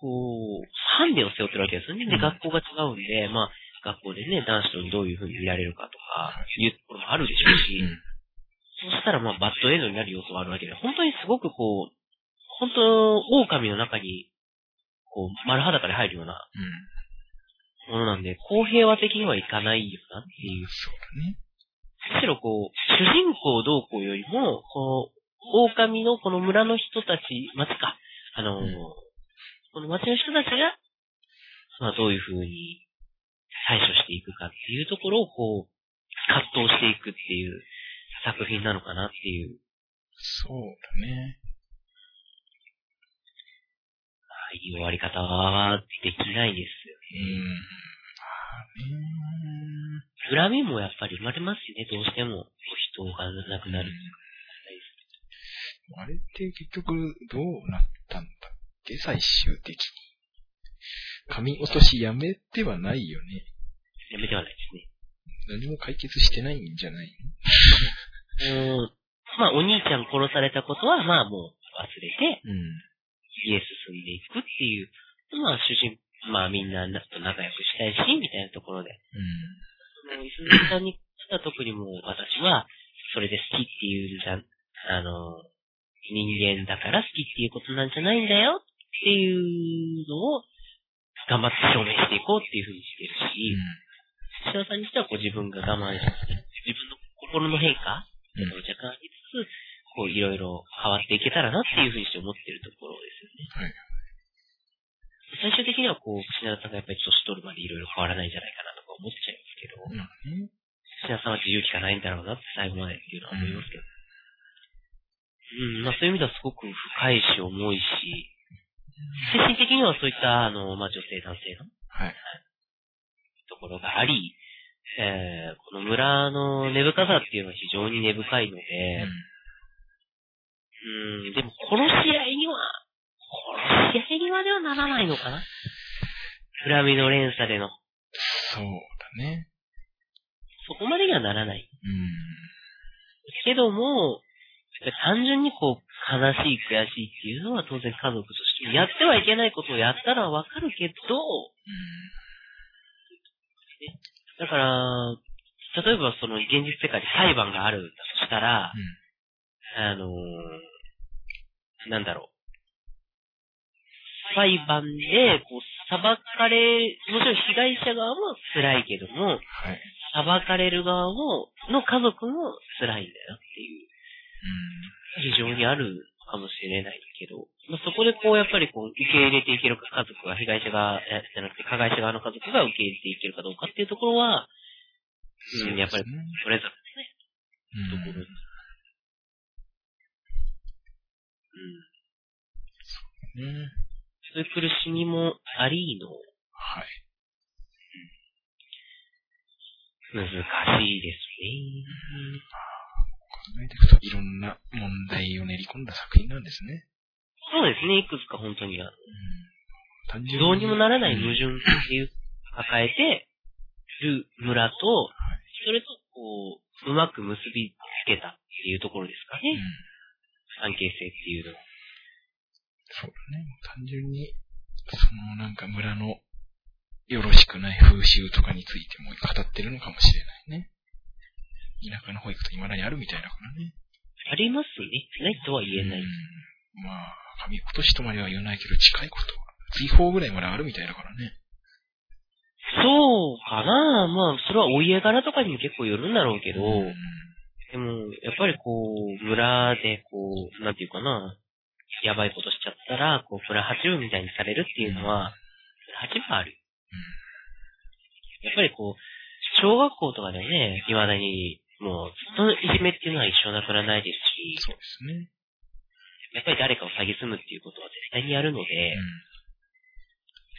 こう、ハンデを背負ってるわけですよね。で、うん学校が違うんで、まあ、学校でね、男子とにどういう風に見られるかとか、いうところもあるでしょうし、うん。そうしたらまあ、バッドエンドになる要素があるわけで、本当にすごくこう、本当、狼の中に、こう、丸裸で入るようなうん。ものなんで、公平和的にはいかないよなっていう。そうだね。むしろこう、主人公どうこうよりも、こう、狼のこの村の人たち、町か、あのーうんこの町の人たちが、まあどういう風に対処していくかっていうところをこう、葛藤していくっていう作品なのかなっていう、そうだね。まあいい終わり方はできないですようん。まあね。恨みもやっぱり生まれますしね、どうしても人が亡くなる。あれって結局どうなったんだっけ？最終的に。神落としやめてはないよね。やめてはないですね。何も解決してないんじゃない？うん。まあお兄ちゃん殺されたことはまあもう忘れて、のうん。家進んでいくっていう、まあ主人、まあみんなと仲良くしたいし、みたいなところで。うん。もう、いすみさんに関し特にもう私は、それで好きっていうんじゃ、あの、人間だから好きっていうことなんじゃないんだよっていうのを頑張って証明していこうっていうふうにしてるし、うん、さんにしてはこう自分が我慢して、自分の心の変化、うん、若干ありつつ、こういろいろ変わっていけたらなっていうふうにして思ってるところですよね。はい。最終的にはこう、品田さんがやっぱり年取るまでいろいろ変わらないんじゃないかなとか思っちゃいますけど、うん、品田さんは自由気がないんだろうなって最後までっていうのは思いますけど。うん、まあそういう意味ではすごく深いし重いし、精神的にはそういった、あの、まあ女性男性の、はい。ところがあり、えー、この村の根深さっていうのは非常に根深いので、うん、うんでも殺し合いには、殺し合いにまではならないのかな？恨みの連鎖での。そうだね。そこまでにはならない。うん。けども、単純にこう、悲しい、悔しいっていうのは当然家族として、やってはいけないことをやったらわかるけど、だから、例えばその現実世界で裁判があるとしたら、うん、あのー、なんだろう。裁判で、こう、裁かれ、もちろん被害者側も辛いけども、はい、裁かれる側も、の家族も辛いんだよっていう。非常にあるかもしれないけど、まあ、そこでこう、やっぱりこう、受け入れていけるか、家族が、被害者側、じゃなくて、加害者側の家族が受け入れていけるかどうかっていうところは、うん、やっぱり、それぞれですね。ところ。うん。そうね。そういう苦しみもありの、はい。難しいですね。考えていくといろんな問題を練り込んだ作品なんですね。そうですね、いくつか本当にある。うん、単純に。どうにもならない矛盾っていう、抱えてる村と、それとこう、うまく結びつけたっていうところですかね。うん、関係性っていうのは。そうだね。単純に、そのなんか村のよろしくない風習とかについても語ってるのかもしれないね。田舎の保育と未だにあるみたいだからね。ありますね。ないとは言えない。まあ、神落としとまでは言わないけど、近いことは。追放ぐらいまであるみたいだからね。そうかなまあ、それはお家柄とかにも結構よるんだろうけど、でも、やっぱりこう、村でこう、なんていうかな、やばいことしちゃったら、こう、プラ8分みたいにされるっていうのは、プラ8分ある。やっぱりこう、小学校とかでね、未だにもう、ずっといじめっていうのは一生なくならないですし、そうですね。やっぱり誰かを詐欺すむっていうことは絶対にやるので、うん、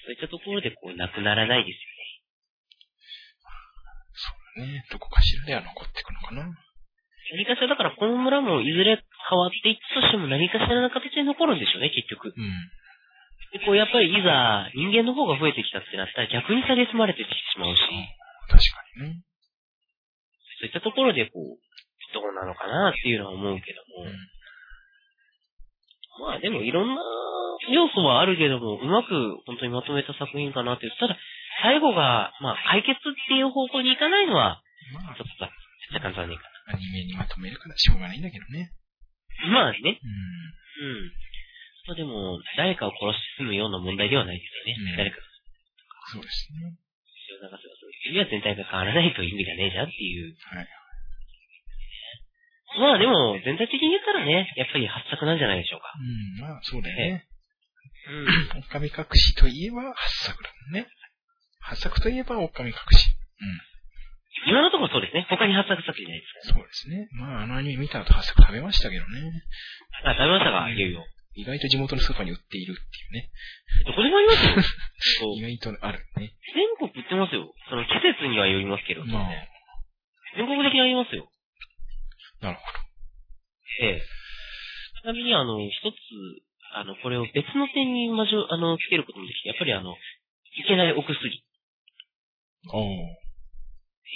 そういったところでこう、なくならないですよね。そうだね。どこかしらでは残っていくのかな。何かしら、だからこの村もいずれ変わっていったとしても何かしらの形で残るんでしょうね、結局。うん。で、こう、やっぱりいざ人間の方が増えてきたってなったら逆に蔑まれてきてしまうし。確かにね。そういったところでこう、どうなのかなっていうのは思うけども。うん、まあでもいろんな要素はあるけども、うまく本当にまとめた作品かなって言ったら、最後が、まあ解決っていう方向に行かないのは、まあ、ちょっと若干残念かな。アニメにまとめるからしょうがないんだけどね。まあね。うん。うん。まあでも、誰かを殺して済むような問題ではないですよね。うん、誰か。そうですね。は全体が変わらないと意味がねえじゃんっていう。はい。まあでも、全体的に言ったらね、やっぱり発作なんじゃないでしょうか。うん、まあそうだよね。うん。<clears throat> 狼隠しといえば発作だもんね。発作といえば狼隠し。うん。今のところそうですね。他に発作作品ないですから、ね、そうですね。まあ、あのアニメ見た後発作食べましたけどね。あ、食べましたか、いよいよ。意外と地元のスーパーに売っているっていうね。どこでもありますよ。<laughs> そう。意外とあるね。全国売ってますよ。その季節にはよりますけど、まあ。全国的にありますよ。なるほど。ええ。ちなみにあの、一つ、あの、これを別の点にまじょ、あの、つけることもできて、やっぱりあの、いけないお薬。お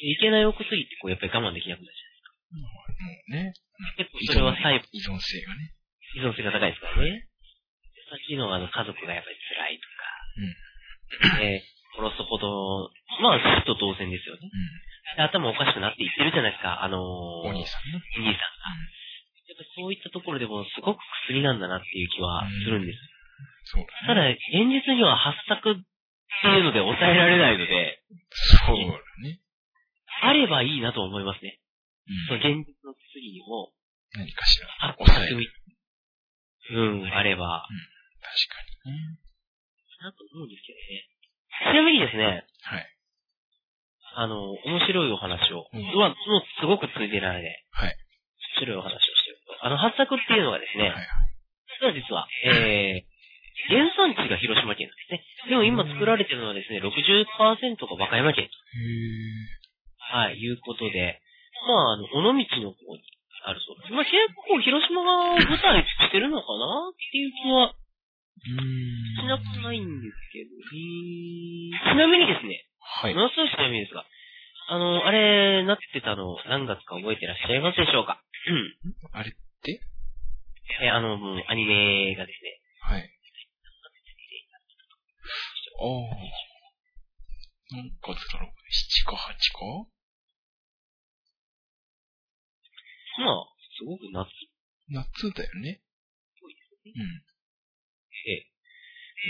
いけないお薬ってこう、やっぱり我慢できなくなるじゃないですか。もうね。結構それは細部。依存性がね。依存性が高いですからね。さっきのあの家族がやっぱり辛いとか、うん。えー、殺すほど、まあ、死と当然ですよね。頭おかしくなっていってるじゃないですか、あのー、お兄さんね。お兄さんが。やっぱそういったところでもすごく薬なんだなっていう気はするんです。そうだね。ただ、現実には発作っていうので抑えられないので、そうだね。あればいいなと思いますね。うん。その現実の薬にも、何かしら。発抑える。うん、あれば、確かにね。なと思うんですけどね。ちなみにですね、はい。あの、面白いお話を、うんうわ、もうすごくついてないで、はい。面白いお話をしてると。あの、発作っていうのがですね、はいはい。実はえー、原産地が広島県なんですね。でも今作られてるのはですね、60%が和歌山県。へはい、いうことで、まあ、あの、尾道の方にあるそうです。まあ、結構広島が舞台してるのかな？っていう気はー。うーん。しなくないんですけど、えーちなみにですね、はい。ものすごいちなみにですが、あの、あれ、なってたの何月か覚えてらっしゃいますでしょうか？うん。あれって？えーあの、もうアニメがですね、はい。ああ。何月だろう ?7 か8か？まあ、すごく夏っ夏だよね。ぽいですね。うん。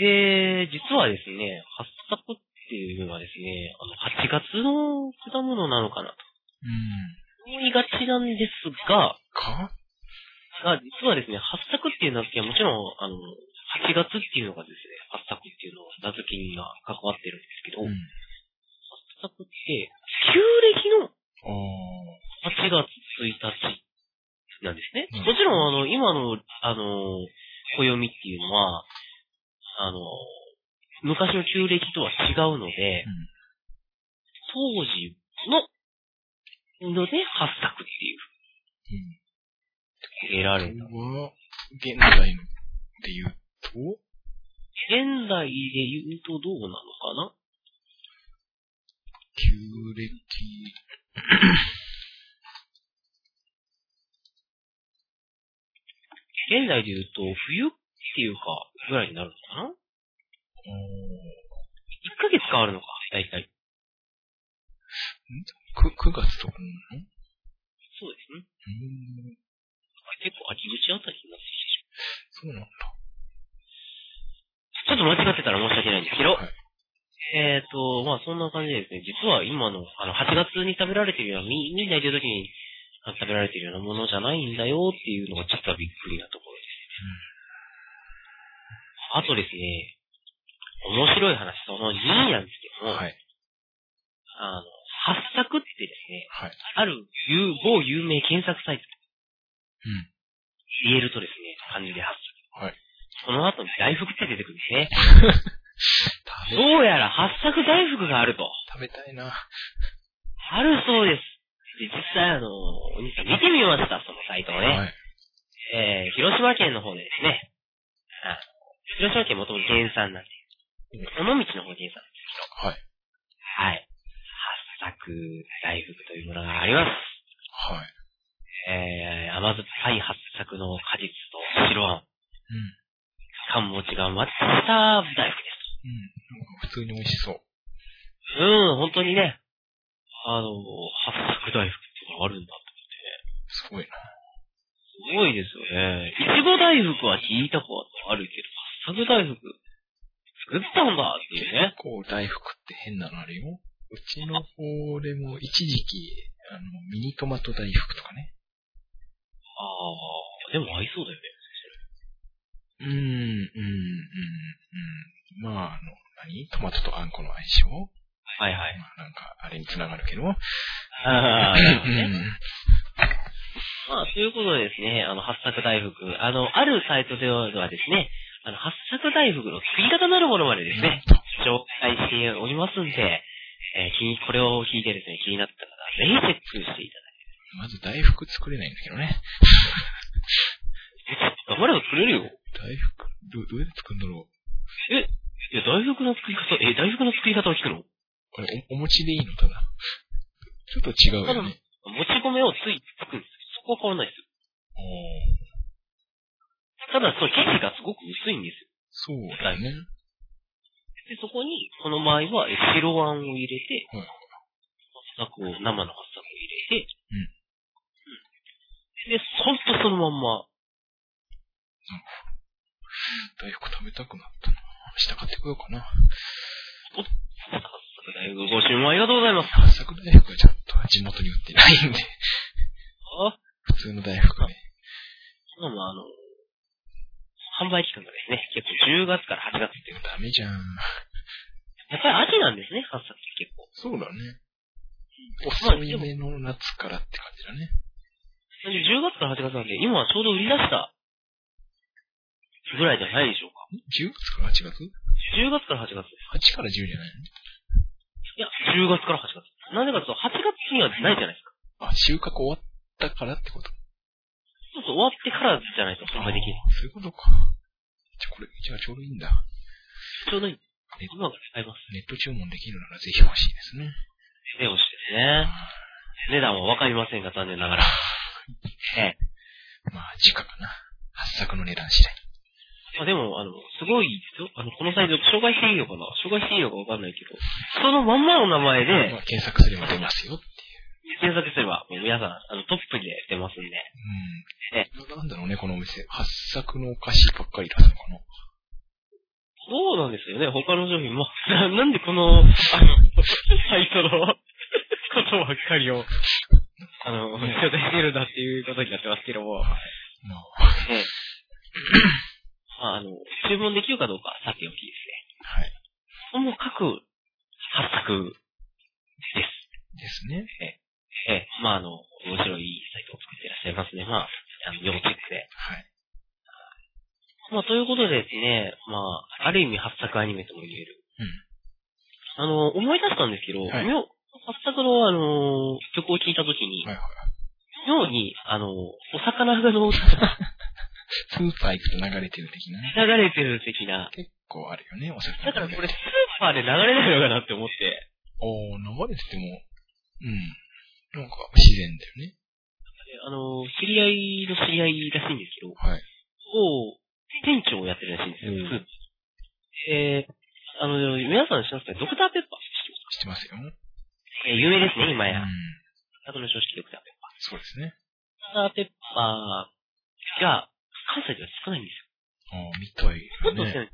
で、実はですね、発作っていうのはですね、あの、8月の果物なのかなとうん。思いがちなんですが、か？が、実はですね、発作っていう名付けはもちろん、あの、8月っていうのがですね、発作っていうのを名付けには関わってるんですけど、うん。発作って、旧暦のああ。8月1日なんですね。うんもちろん、あの、今の、あの、暦っていうのは、あの、昔の旧暦とは違うので、うん当時の、ので発作っていう、うん。得られた。は、現代ので言うと、現代で言うとどうなのかな？旧暦。現代で言うと、冬っていうか、ぐらいになるのかな ?1 ヶ月変わるのか、大体。く、9月とかなの？そうですね。うん。結構秋口あたりになってきてしそうなんだ。まうちょっと間違ってたら申し訳ないんですけど、はいえっ、と、まあそんな感じでですね、実は今の、あの、8月に食べられてるような、み、みんな言ってる時にあ食べられてるようなものじゃないんだよっていうのが実はびっくりなところです。あとですね、面白い話、その2位なんですけども、はい。あの、発作ってですね、はい。ある有某有名検索サイトうん。入れるとですね、漢字で発作。はい。その後に大福って出てくるんですね。どうやら発作大福があると。食べたいな。あるそうです。で、実際あの、お兄さん見てみました、そのサイトをね。はい。えー、広島県の方でですね、あの広島県もともと原産なんで、尾道の方原産なんですはい。けど、はい。発作大福というものがあります。はい。えー、甘酸っぱい発作の果実と白あん、うん。缶餅が混ざった大福です。うん。普通に美味しそう。うん、本当にね、あの、発作大福っていうのがあるんだとすごいな。すごいですよね。いちご大福は聞いたことあるけど、発作大福作ったんだっていうね。こう、大福って変なのあるよ。うちの方でも一時期、あの、ミニトマト大福とかね。ああ、でも合いそうだよね。うーん、うん、うん、うん。まあ、あの、何？トマトとあんこの相性？はいはい。まあ、なんか、あれにつながるけど。ああ、<laughs> ね。うんまあ、ということでですね、あの、発作大福、あの、あるサイトではですね、あの、発作大福の作り方なるものまでですね、紹介しておりますんで、えー気に、これを聞いてですね、気になった方は、ぜひチェックしていただまず大福作れないんだけどね。いて。頑張れば作れるよ。大福、どどうやって作るんだろう。え、いや、大福の作り方、え、大福の作り方を聞くの？これお、お餅でいいのただ。<laughs> ちょっと違うよね。もち米をついてつくんですそこは変わらないですよ。ただ、その生地がすごく薄いんですよ。そうだね。で、そこに、この場合は、え白あんを入れて、はい作を、生の発作を入れて、うんうん。で、ほんとそのまんま、大福食べたくなったな。明日買ってこようかな。発作大学ご注文ありがとうございます。八作大福はちょっと地元に売ってないんで、あ、普通の大福ね。まあまあ、あの、販売期間がですね、結構10月から8月っていう。ダメじゃん。やっぱり秋なんですね、発作って結構。そうだね。遅いめの夏からって感じだね。なんで10月から8月なんで、今はちょうど売り出したぐらいじゃないでしょうか。10月から8月？10月から8月です。?8 から10じゃないいや、10月から8月。なぜかというと、8月にはないじゃないですか。のあ、収穫終わったからってこと？そうそう、終わってからじゃないと販売できない。あーそういうことか。じゃあこれ、じゃあちょうどいいんだ。ちょうどいい。今から買います。ネット注文できるならぜひ欲しいですね。手をしてね。値段はわかりませんが、残念ながら。え <laughs> え。まあ、時価かな。発作の値段次第。まあでも、あの、すごいですよ。あの、このサイト、紹介していいのかな？紹介していいのかわかんないけど、そのまんまの名前でまあ、検索すれば出ますよっていう。検索すれば、もう皆さん、あの、トップで出ますんで。えうん。なんだろうね、このお店。発作のお菓子ばっかり出すのかな？そうなんですよね。他の商品も、ななんでこの、あの、サイトのことばっかりを、あの、紹介してるんだっていうことになってますけども、まあ、ええ。まあ、あの、注文できるかどうかはさておきですね。はい。ともかく、発作です。ですね。ええ。まあ、あの、面白いサイトを作っていらっしゃいますね。まあ、あの、要チェックで。はい。まあ、ということでですね、まあ、ある意味発作アニメとも言える。うん。あの、思い出したんですけど、はい妙発作のあの、曲を聴いたときに、はいはい。妙に、あの、お魚がの <laughs> スーパー行くと流れてる的なね。流れてる的な。結構あるよね、お魚。だからこれ、スーパーで流れないのかなって思って、おー、流れてても、うん。なんか、自然だよね。あの、知り合いの知り合いらしいんですけど、はい。を、店長をやってるらしいんですよ、うんスーパー。えー、あの、皆さん知ってますか？ドクターペッパー知ってますよ。うん。えー有名ですね、今や。後の常識ドクターペッパー。そうですね。ドクターペッパーが、関西では少ないんですああ、みたいよ。もっとだね。少ない。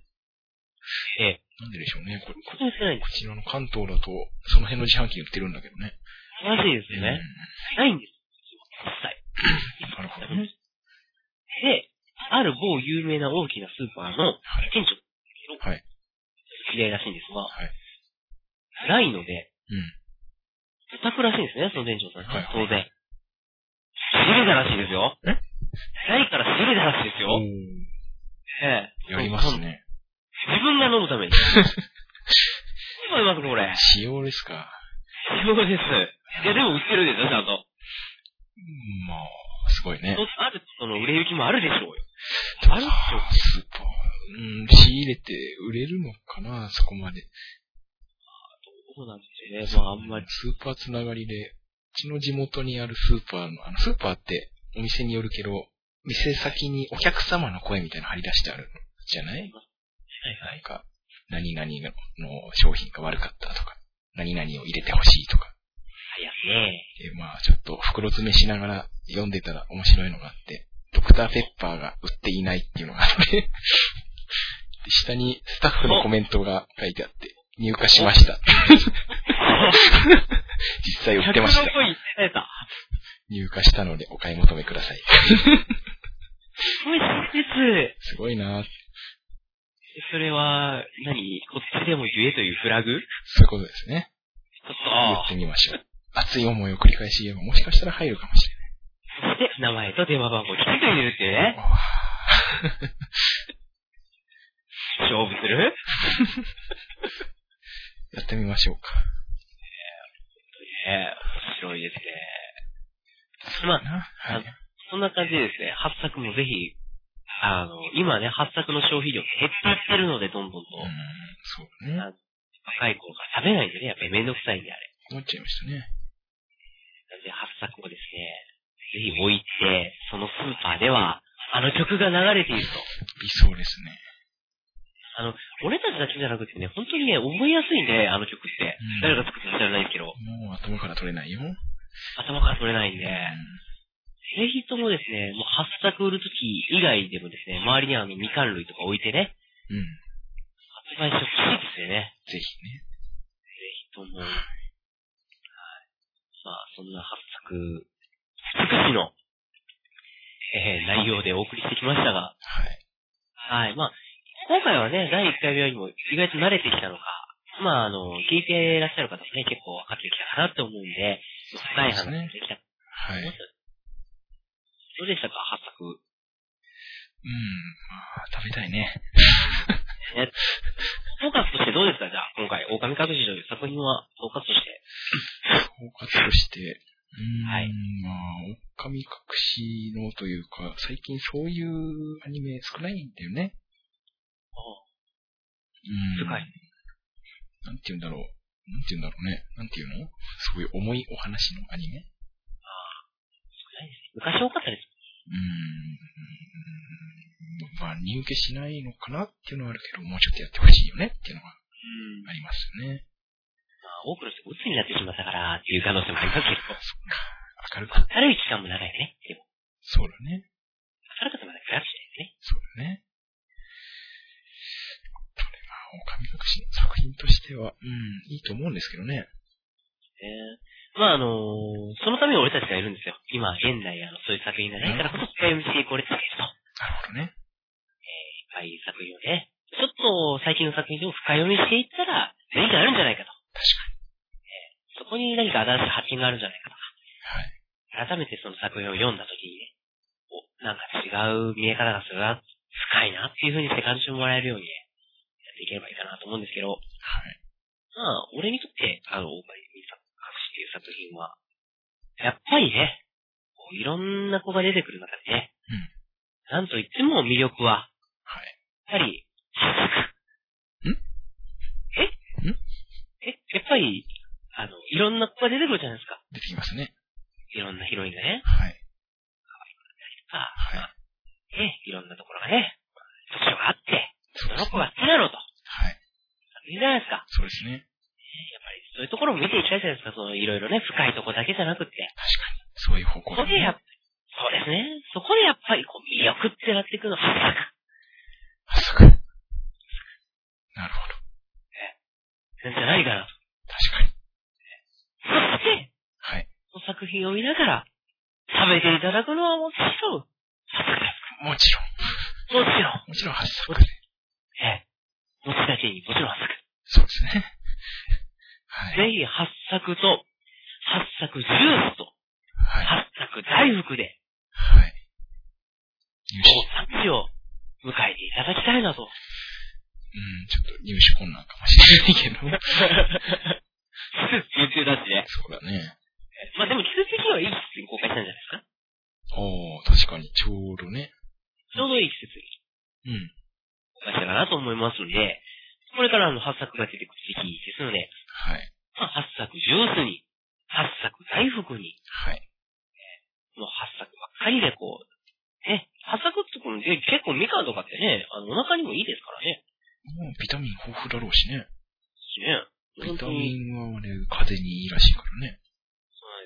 ええなんででしょうね。これ、こ。こちらの関東だと、その辺の自販機売ってるんだけどね。らしいですよね。ないんです。一切。うん。なるほどね。で、ある某有名な大きなスーパーのはい。店長、はい。知り合いらしいんですが、はい。ないので、うん。オタクらしいんですね、その店長さん。はい当然。仕入れたらしいですよ。え？ないから仕入れたらしいですよ。ええ。やります。ね。自分が飲むために。そうます、これ？使用ですか。そうです。いや、でも売ってるでしょ、ちゃんと。うんまあ、すごいね。ある、その売れ行きもあるでしょうよ。ああるっしょ。スーパー。うん、仕入れて売れるのかな、そこまで。そうなんですよね。まあ、あんまり。スーパーつながりで、うちの地元にあるスーパーの、あの、スーパーってお店によるけど、店先にお客様の声みたいなの貼り出してあるじゃない？はいはなんか、何々の商品が悪かったとか、何々を入れてほしいとか。い。やね。で、まあ、ちょっと袋詰めしながら読んでたら面白いのがあって、ドクターペッパーが売っていないっていうのがあって、<laughs> で下にスタッフのコメントが書いてあって、入荷しました。<laughs> <laughs> 実際売ってました。入荷したのでお買い求めください。<laughs> すごいです。すごいなそれは、何？こっちでも言えというフラグ？そういうことですね。ちょっ言とってみましょう。熱い思いを繰り返し言えば、もしかしたら入るかもしそして、名前と電話番号をきちんと入れるって。ね。わ勝負する？ー <laughs> やってみましょうか。ね面白いですね。まあ、な。はい。そんな感じでですね、発作もぜひ、あの、今ね、発作の消費量減っていってるので、どんどんと。うん、そうね。若い子が食べないんでね、やっぱりめんどくさいんであれ。思っちゃいましたね。なんで、発作をですね、ぜひ置いて、そのスーパーでは、あの曲が流れていると。理想ですね。ああの、俺たちだけじゃなくてね、本当にね、覚えやすいんで、あの曲って。うん誰が作ったか知らないけど、もう頭から取れないよ。うん。頭から取れないんで、ぜひともですね、もう発作売るとき以外でもですね、周りにあの、みかん類とか置いてね、うん。発売してほしいですよね。ぜひね。ぜひとも。はい。まあ、そんな発作、尽くしの、えー、内容でお送りしてきましたが、はい。はい。まあ、今回はね、第1回目よりも意外と慣れてきたのか、まあ、あの、聞いていらっしゃる方もね、結構分かってきたかなって思うんで、深い話ができたとはい。どうでしたか、発作。うん。まあ、食べたいね。総括としてどうですかじゃあ、今回、狼隠しという作品は総括として。総括として、うーん、はいまあ、狼隠しのというか、最近そういうアニメ少ないんだよね。うん。深い。なんて言うんだろう。なんて言うんだろうね。なんて言うの？すごい重いお話のアニメ？昔多かったです。うーん。まあ、入受けしないのかなっていうのはあるけど、もうちょっとやってほしいよねっていうのはうん。ありますよね。まあ、多くの人が鬱になってしまったからっていう可能性もありますけど、明るく。明るい期間も長いね。でも、そうだね。明るかったまで暗くしてね。そうだね。これは、狼作品としては、うん、いいと思うんですけどね。えーまああのーそのために俺たちがいるんですよ。今、現代、あの、そういう作品がないからこそ深読みしていこうですけど、いっなるほどね。ぱい作品をね、ちょっと最近の作品でも深読みしていったら、何かあるんじゃないかと。確そこに何か新しい発見があるんじゃないかとかに。はい。か。改めてその作品を読んだ時にね、お、なんか違う見え方がするな、深いなっていう風にして感じてもらえるようにね、やっていければいいかなと思うんですけど、はい。まあ、俺にとって、あの、オーバーミサっていう作品は、やっぱりね、こういろんな子が出てくる中でね、なんといっても魅力は、はい。やっぱり。ん？え？ん？え、やっぱり、あの、いろんな子が出てくるじゃないですか。出てきますね。いろんなヒロインがね、はい。さあ、はい。ね、いろんなところがね、特徴があって。その子が好きなのと。はい。じゃないですか。そうですね。やっぱりそういうところも見ていきたいじゃないですか。そのいろいろね、深いとこだけじゃなくって。確かに。そういう方向そこでやっそうですね。そこでやっぱりこう魅力ってなっていくのは、発作。発作。なるほど。なんじゃないかなと。確かに。そして、はい。この作品を見ながら、食べていただくのはもちろん、もちろん。す。もちろん。もちろん発作で。ええ。もちだけにもちろん発そうですね。は作。い。ぜひ発作と、発作ジュースと、はい。発作大福で、はい。入手。こう、産地を迎えていただきたいなと。うん、ちょっと入手困難かもしれないけど。夢中だしね。そうだね。まあでも季節的にはいい季節に公開したんじゃないですかおー、確かに、ちょうどね。ちょうどいい季節にうん。公開したかなと思いますので、これからあの発作が出てくる時期ですので、はい。まあ、発作ジュースに、発作大福に、はい。もう発作ばっかりでこう、ね、発作ってこので結構みかんとかってね、あのお腹にもいいですからね。もうビタミン豊富だろうしね。しね。ビタ。ミンはあれ、風邪にいいらしいからね。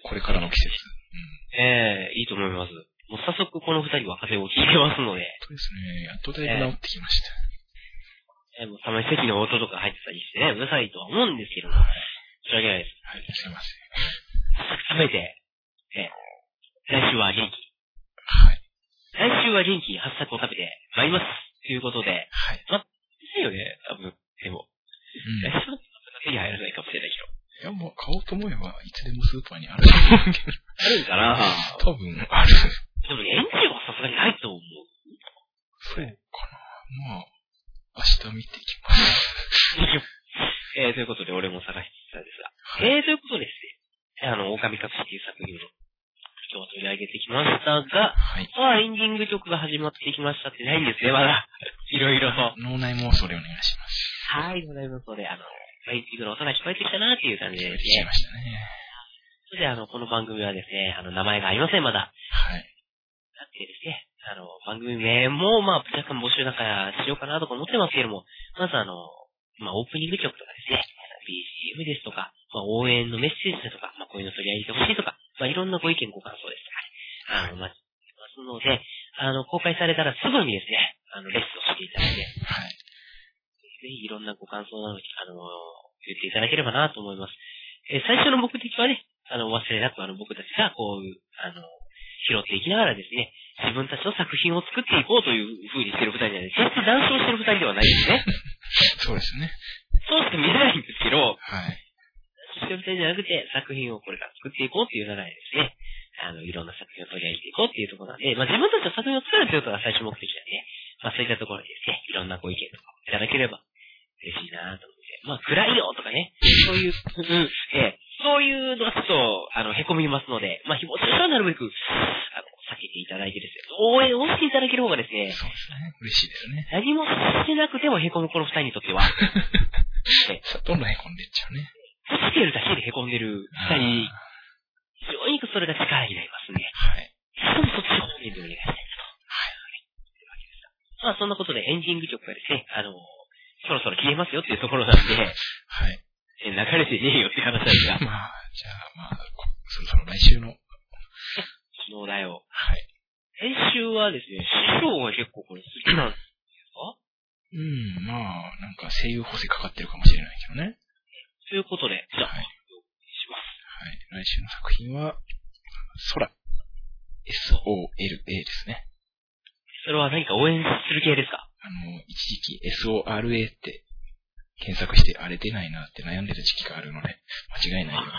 これからの季節。うん。ええいいと思います。もう早速この二人は風邪をひいてますので、そうですね。やっとだいぶ治ってきました。えーもうたまに席の音とか入ってたりしてね、うるさいとは思うんですけども、申し訳ないです。はい、すいませ食べて、えー来週は元気。ん。はい。来週は元気に発作を食べて参ります。ということで、はい。ですよね、多分、でも。うん。来週は手に入らないかもしれないけど。いや、もう買おうと思えば、いつでもスーパーにあると思うけど。あるんかな多分、ある。でもね、エンジンはさすがにないと思う。そうかな。まあ、明日見ていきます。<laughs> えー、ということで俺も探してたんですが。はい。えー、ということでですね、あの、狼隠しっていう作品を今日は取り上げてきましたが、はい。まあ、エンディング曲が始まってきましたってないんですね、まだ。いろいろと。脳内妄想でお願いします。はい、ございますので、あの、エンディングの音が聞こえてきたなっていう感じでですね聞きま。したね。それで、あの、この番組はですね、あの、名前がありません、まだ。はい。なってですね、あの、番組名も、まあ、若干募集なんかしようかなとか思ってますけれども、まずあの、まあ、オープニング曲とかですね、BGM ですとか、まあ、応援のメッセージですとか、まあ、こういうの取り上げてほしいとか、まあ、いろんなご意見ご感想ですとか、あの、待ってますので、あの、公開されたらすぐにですね、あの、レッスンをしていただいて、はい。ぜひいろんなご感想など、あの、言っていただければなと思います。えー最初の目的はね、あの、忘れなくあの、僕たちがこうあの、拾っていきながらですね、自分たちの作品を作っていこうという風にしてる二人じゃないです。<laughs> 決して談笑してる二人ではないですね。<laughs> そうですね。そうしか見えないんですけど、はい。してる二人じゃなくて、作品をこれから作っていこうっていう流れでですね、あの、いろんな作品を取り上げていこうっていうところなんで、まあ自分たちの作品を作るということが最初目的なんで、まあそういったところでですね、いろんなご意見とかをいただければ嬉しいなと思って、まあ暗いよとかね、そういう、うん、ええそういうのはちょっと、あの、凹みますので、まあ誹謗中傷はなるべく、あの、避けていただいてですよ、応援をしていただける方がですね、そうですね。嬉しいですね。何もしてなくても凹むこの二人にとっては、<laughs> どんどん凹んでっちゃうね。つけるだけで凹んでる二人、あ非常にそれが力になりますね。ーはい。しかもそっち方面でお願いしたいなと。はい。まあそんなことでエンディング曲がですね、あの、そろそろ消えますよっていうところなんで、はい。え流れてねえよって話なんですが、まあ、じゃあ、まあ、こそろそろ来週の、<laughs> はい。そのお題を。編集はですね、師匠が結構これ好きなんですかうん、まあ、なんか声優補正かかってるかもしれないけどね。ということで、じゃあ、はいお願いします。はい。来週の作品は、空。S-O-L-A ですね。それは何か応援する系ですか？あの、一時期 SORA って検索して、あれ出ないなって悩んでる時期があるので、間違いないように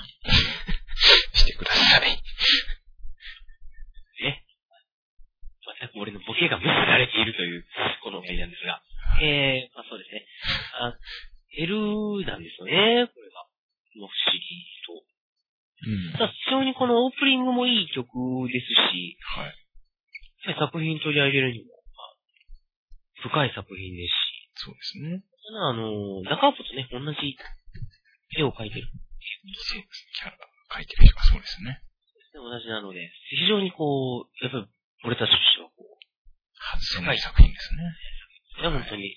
<laughs> してください。ね。全 <laughs> く俺のボケが無視されているという、このお題なんですが。えー、まあそうですね。あ、L なんですよね、これが。不思議と。うん。ただ非常にこのオープニングもいい曲ですし、はい。作品取り上げるにも、まあ、深い作品ですし、そうですね。ただあの、中尾とね、同じ絵を描いてる。そうです。キャラ描いてる人がそうですね。同じなので、非常にこう、やっぱり俺たちとしては外せない作品ですね。ね、本当に。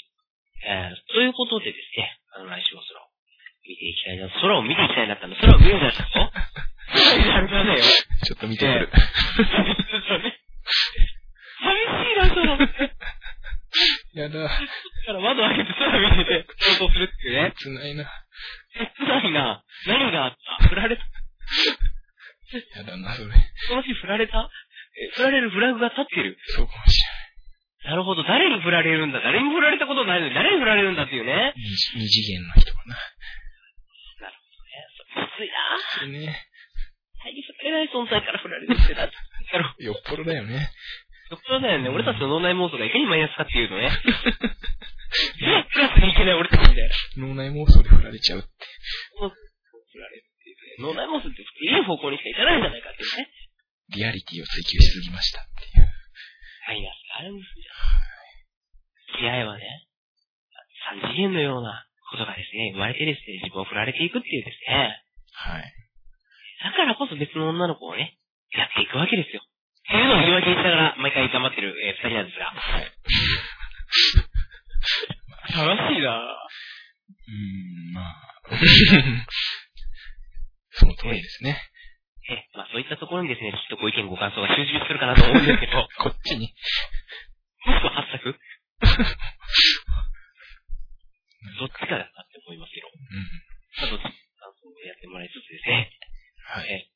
えー、ということでですね、あの、来週は空を見ていきたいな、空を見ていきたいなったんで、空を見ようじゃないですか？<laughs> ちょっと見てくる。<laughs> 寂しいな、空って。<laughs> やだ。だから窓開けて空見てて、想像するっていうね。切ないな。切ないな。何があった振られた。やだな、それ。その日振られたえ振られるフラグが立ってる。そうかもしなるほど、誰に振られるんだ？誰にも振られたことないのに誰に振られるんだっていうね。二二次元の人かな。きついなそれね。最近振られない？存在から振られるってな。だろう。よっぽどだよね。よっぽどだよね。俺たちの脳内妄想がいかにマイナスかっていうのね。プラスにいけない俺たちみたいな。脳内妄想で振られちゃうって。振られるっていうね。脳内妄想っていい方向にしかいかないんじゃないかっていうね。リアリティを追求しすぎましたっていう。マイナスがあるんですよ。付き合いはね、三次元のようなことがですね、生まれてですね、自分を振られていくっていうですね。はい。だからこそ別の女の子をね、やっていくわけですよ。っていうのを言い訳にしながら毎回頑張ってる、えー二人なんですが。はい。<laughs> 楽しいなうーん、まあ。<laughs> その通りですね。え、まあそういったところにですね、きっとご意見ご感想が集中するかなと思うんですけど、<laughs> こっちに。もしくは発作？<laughs> どっちかだなって思いますけど、うん。まあどっちかやってもらいつつですね、はい。え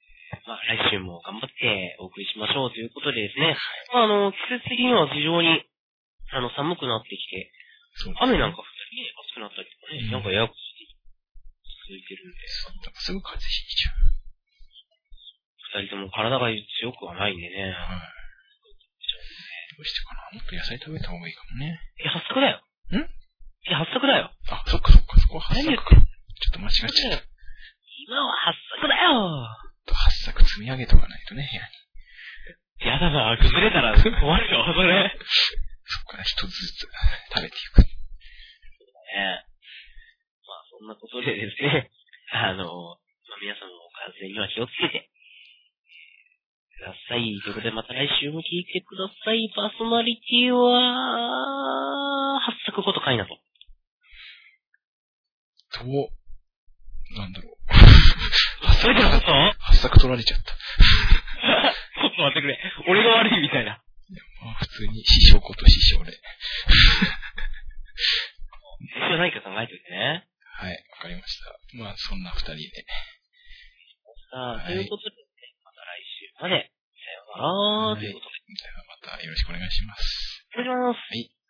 まあ来週も頑張ってお送りしましょうということでですね、まああの、季節的には非常に、あの、寒くなってきて、そう雨なんか降ったりね、暑くなったりとかね、うん。なんかややこしい続いてるんで、すぐ風邪ひいちゃ二人とも体が強くはないんでね。う。はい。どうしてかなもっと野菜食べた方がいいかもね。いや、発作だよ。ん？いや、発作だよ。あ、そっかそっか、そこは発作か。ちょっと間違っちゃった。今は発作だよ。発作積み上げとかないとね、部屋に。やだな、崩れたら困るよ、それ。<laughs> ねそこから一つずつ食べていく。まあ、そんなことでですね、あの、まあ、皆さんも風邪には気をつけて、ください。ということで、また来週も聞いてください。パーソナリティは、八作ことかいなと。と、なんだろう。それではこと八作取られちゃった。ちょっと待ってくれ。俺が悪いみたいな。まあ、普通に師匠こと師匠で。一応何か考えておいてね。はい、わかりました。まあ、そんな二人で。さあ、はいということで、まで。さようなら、はいということで。ではまたよろしくお願いします。お願いします。はい。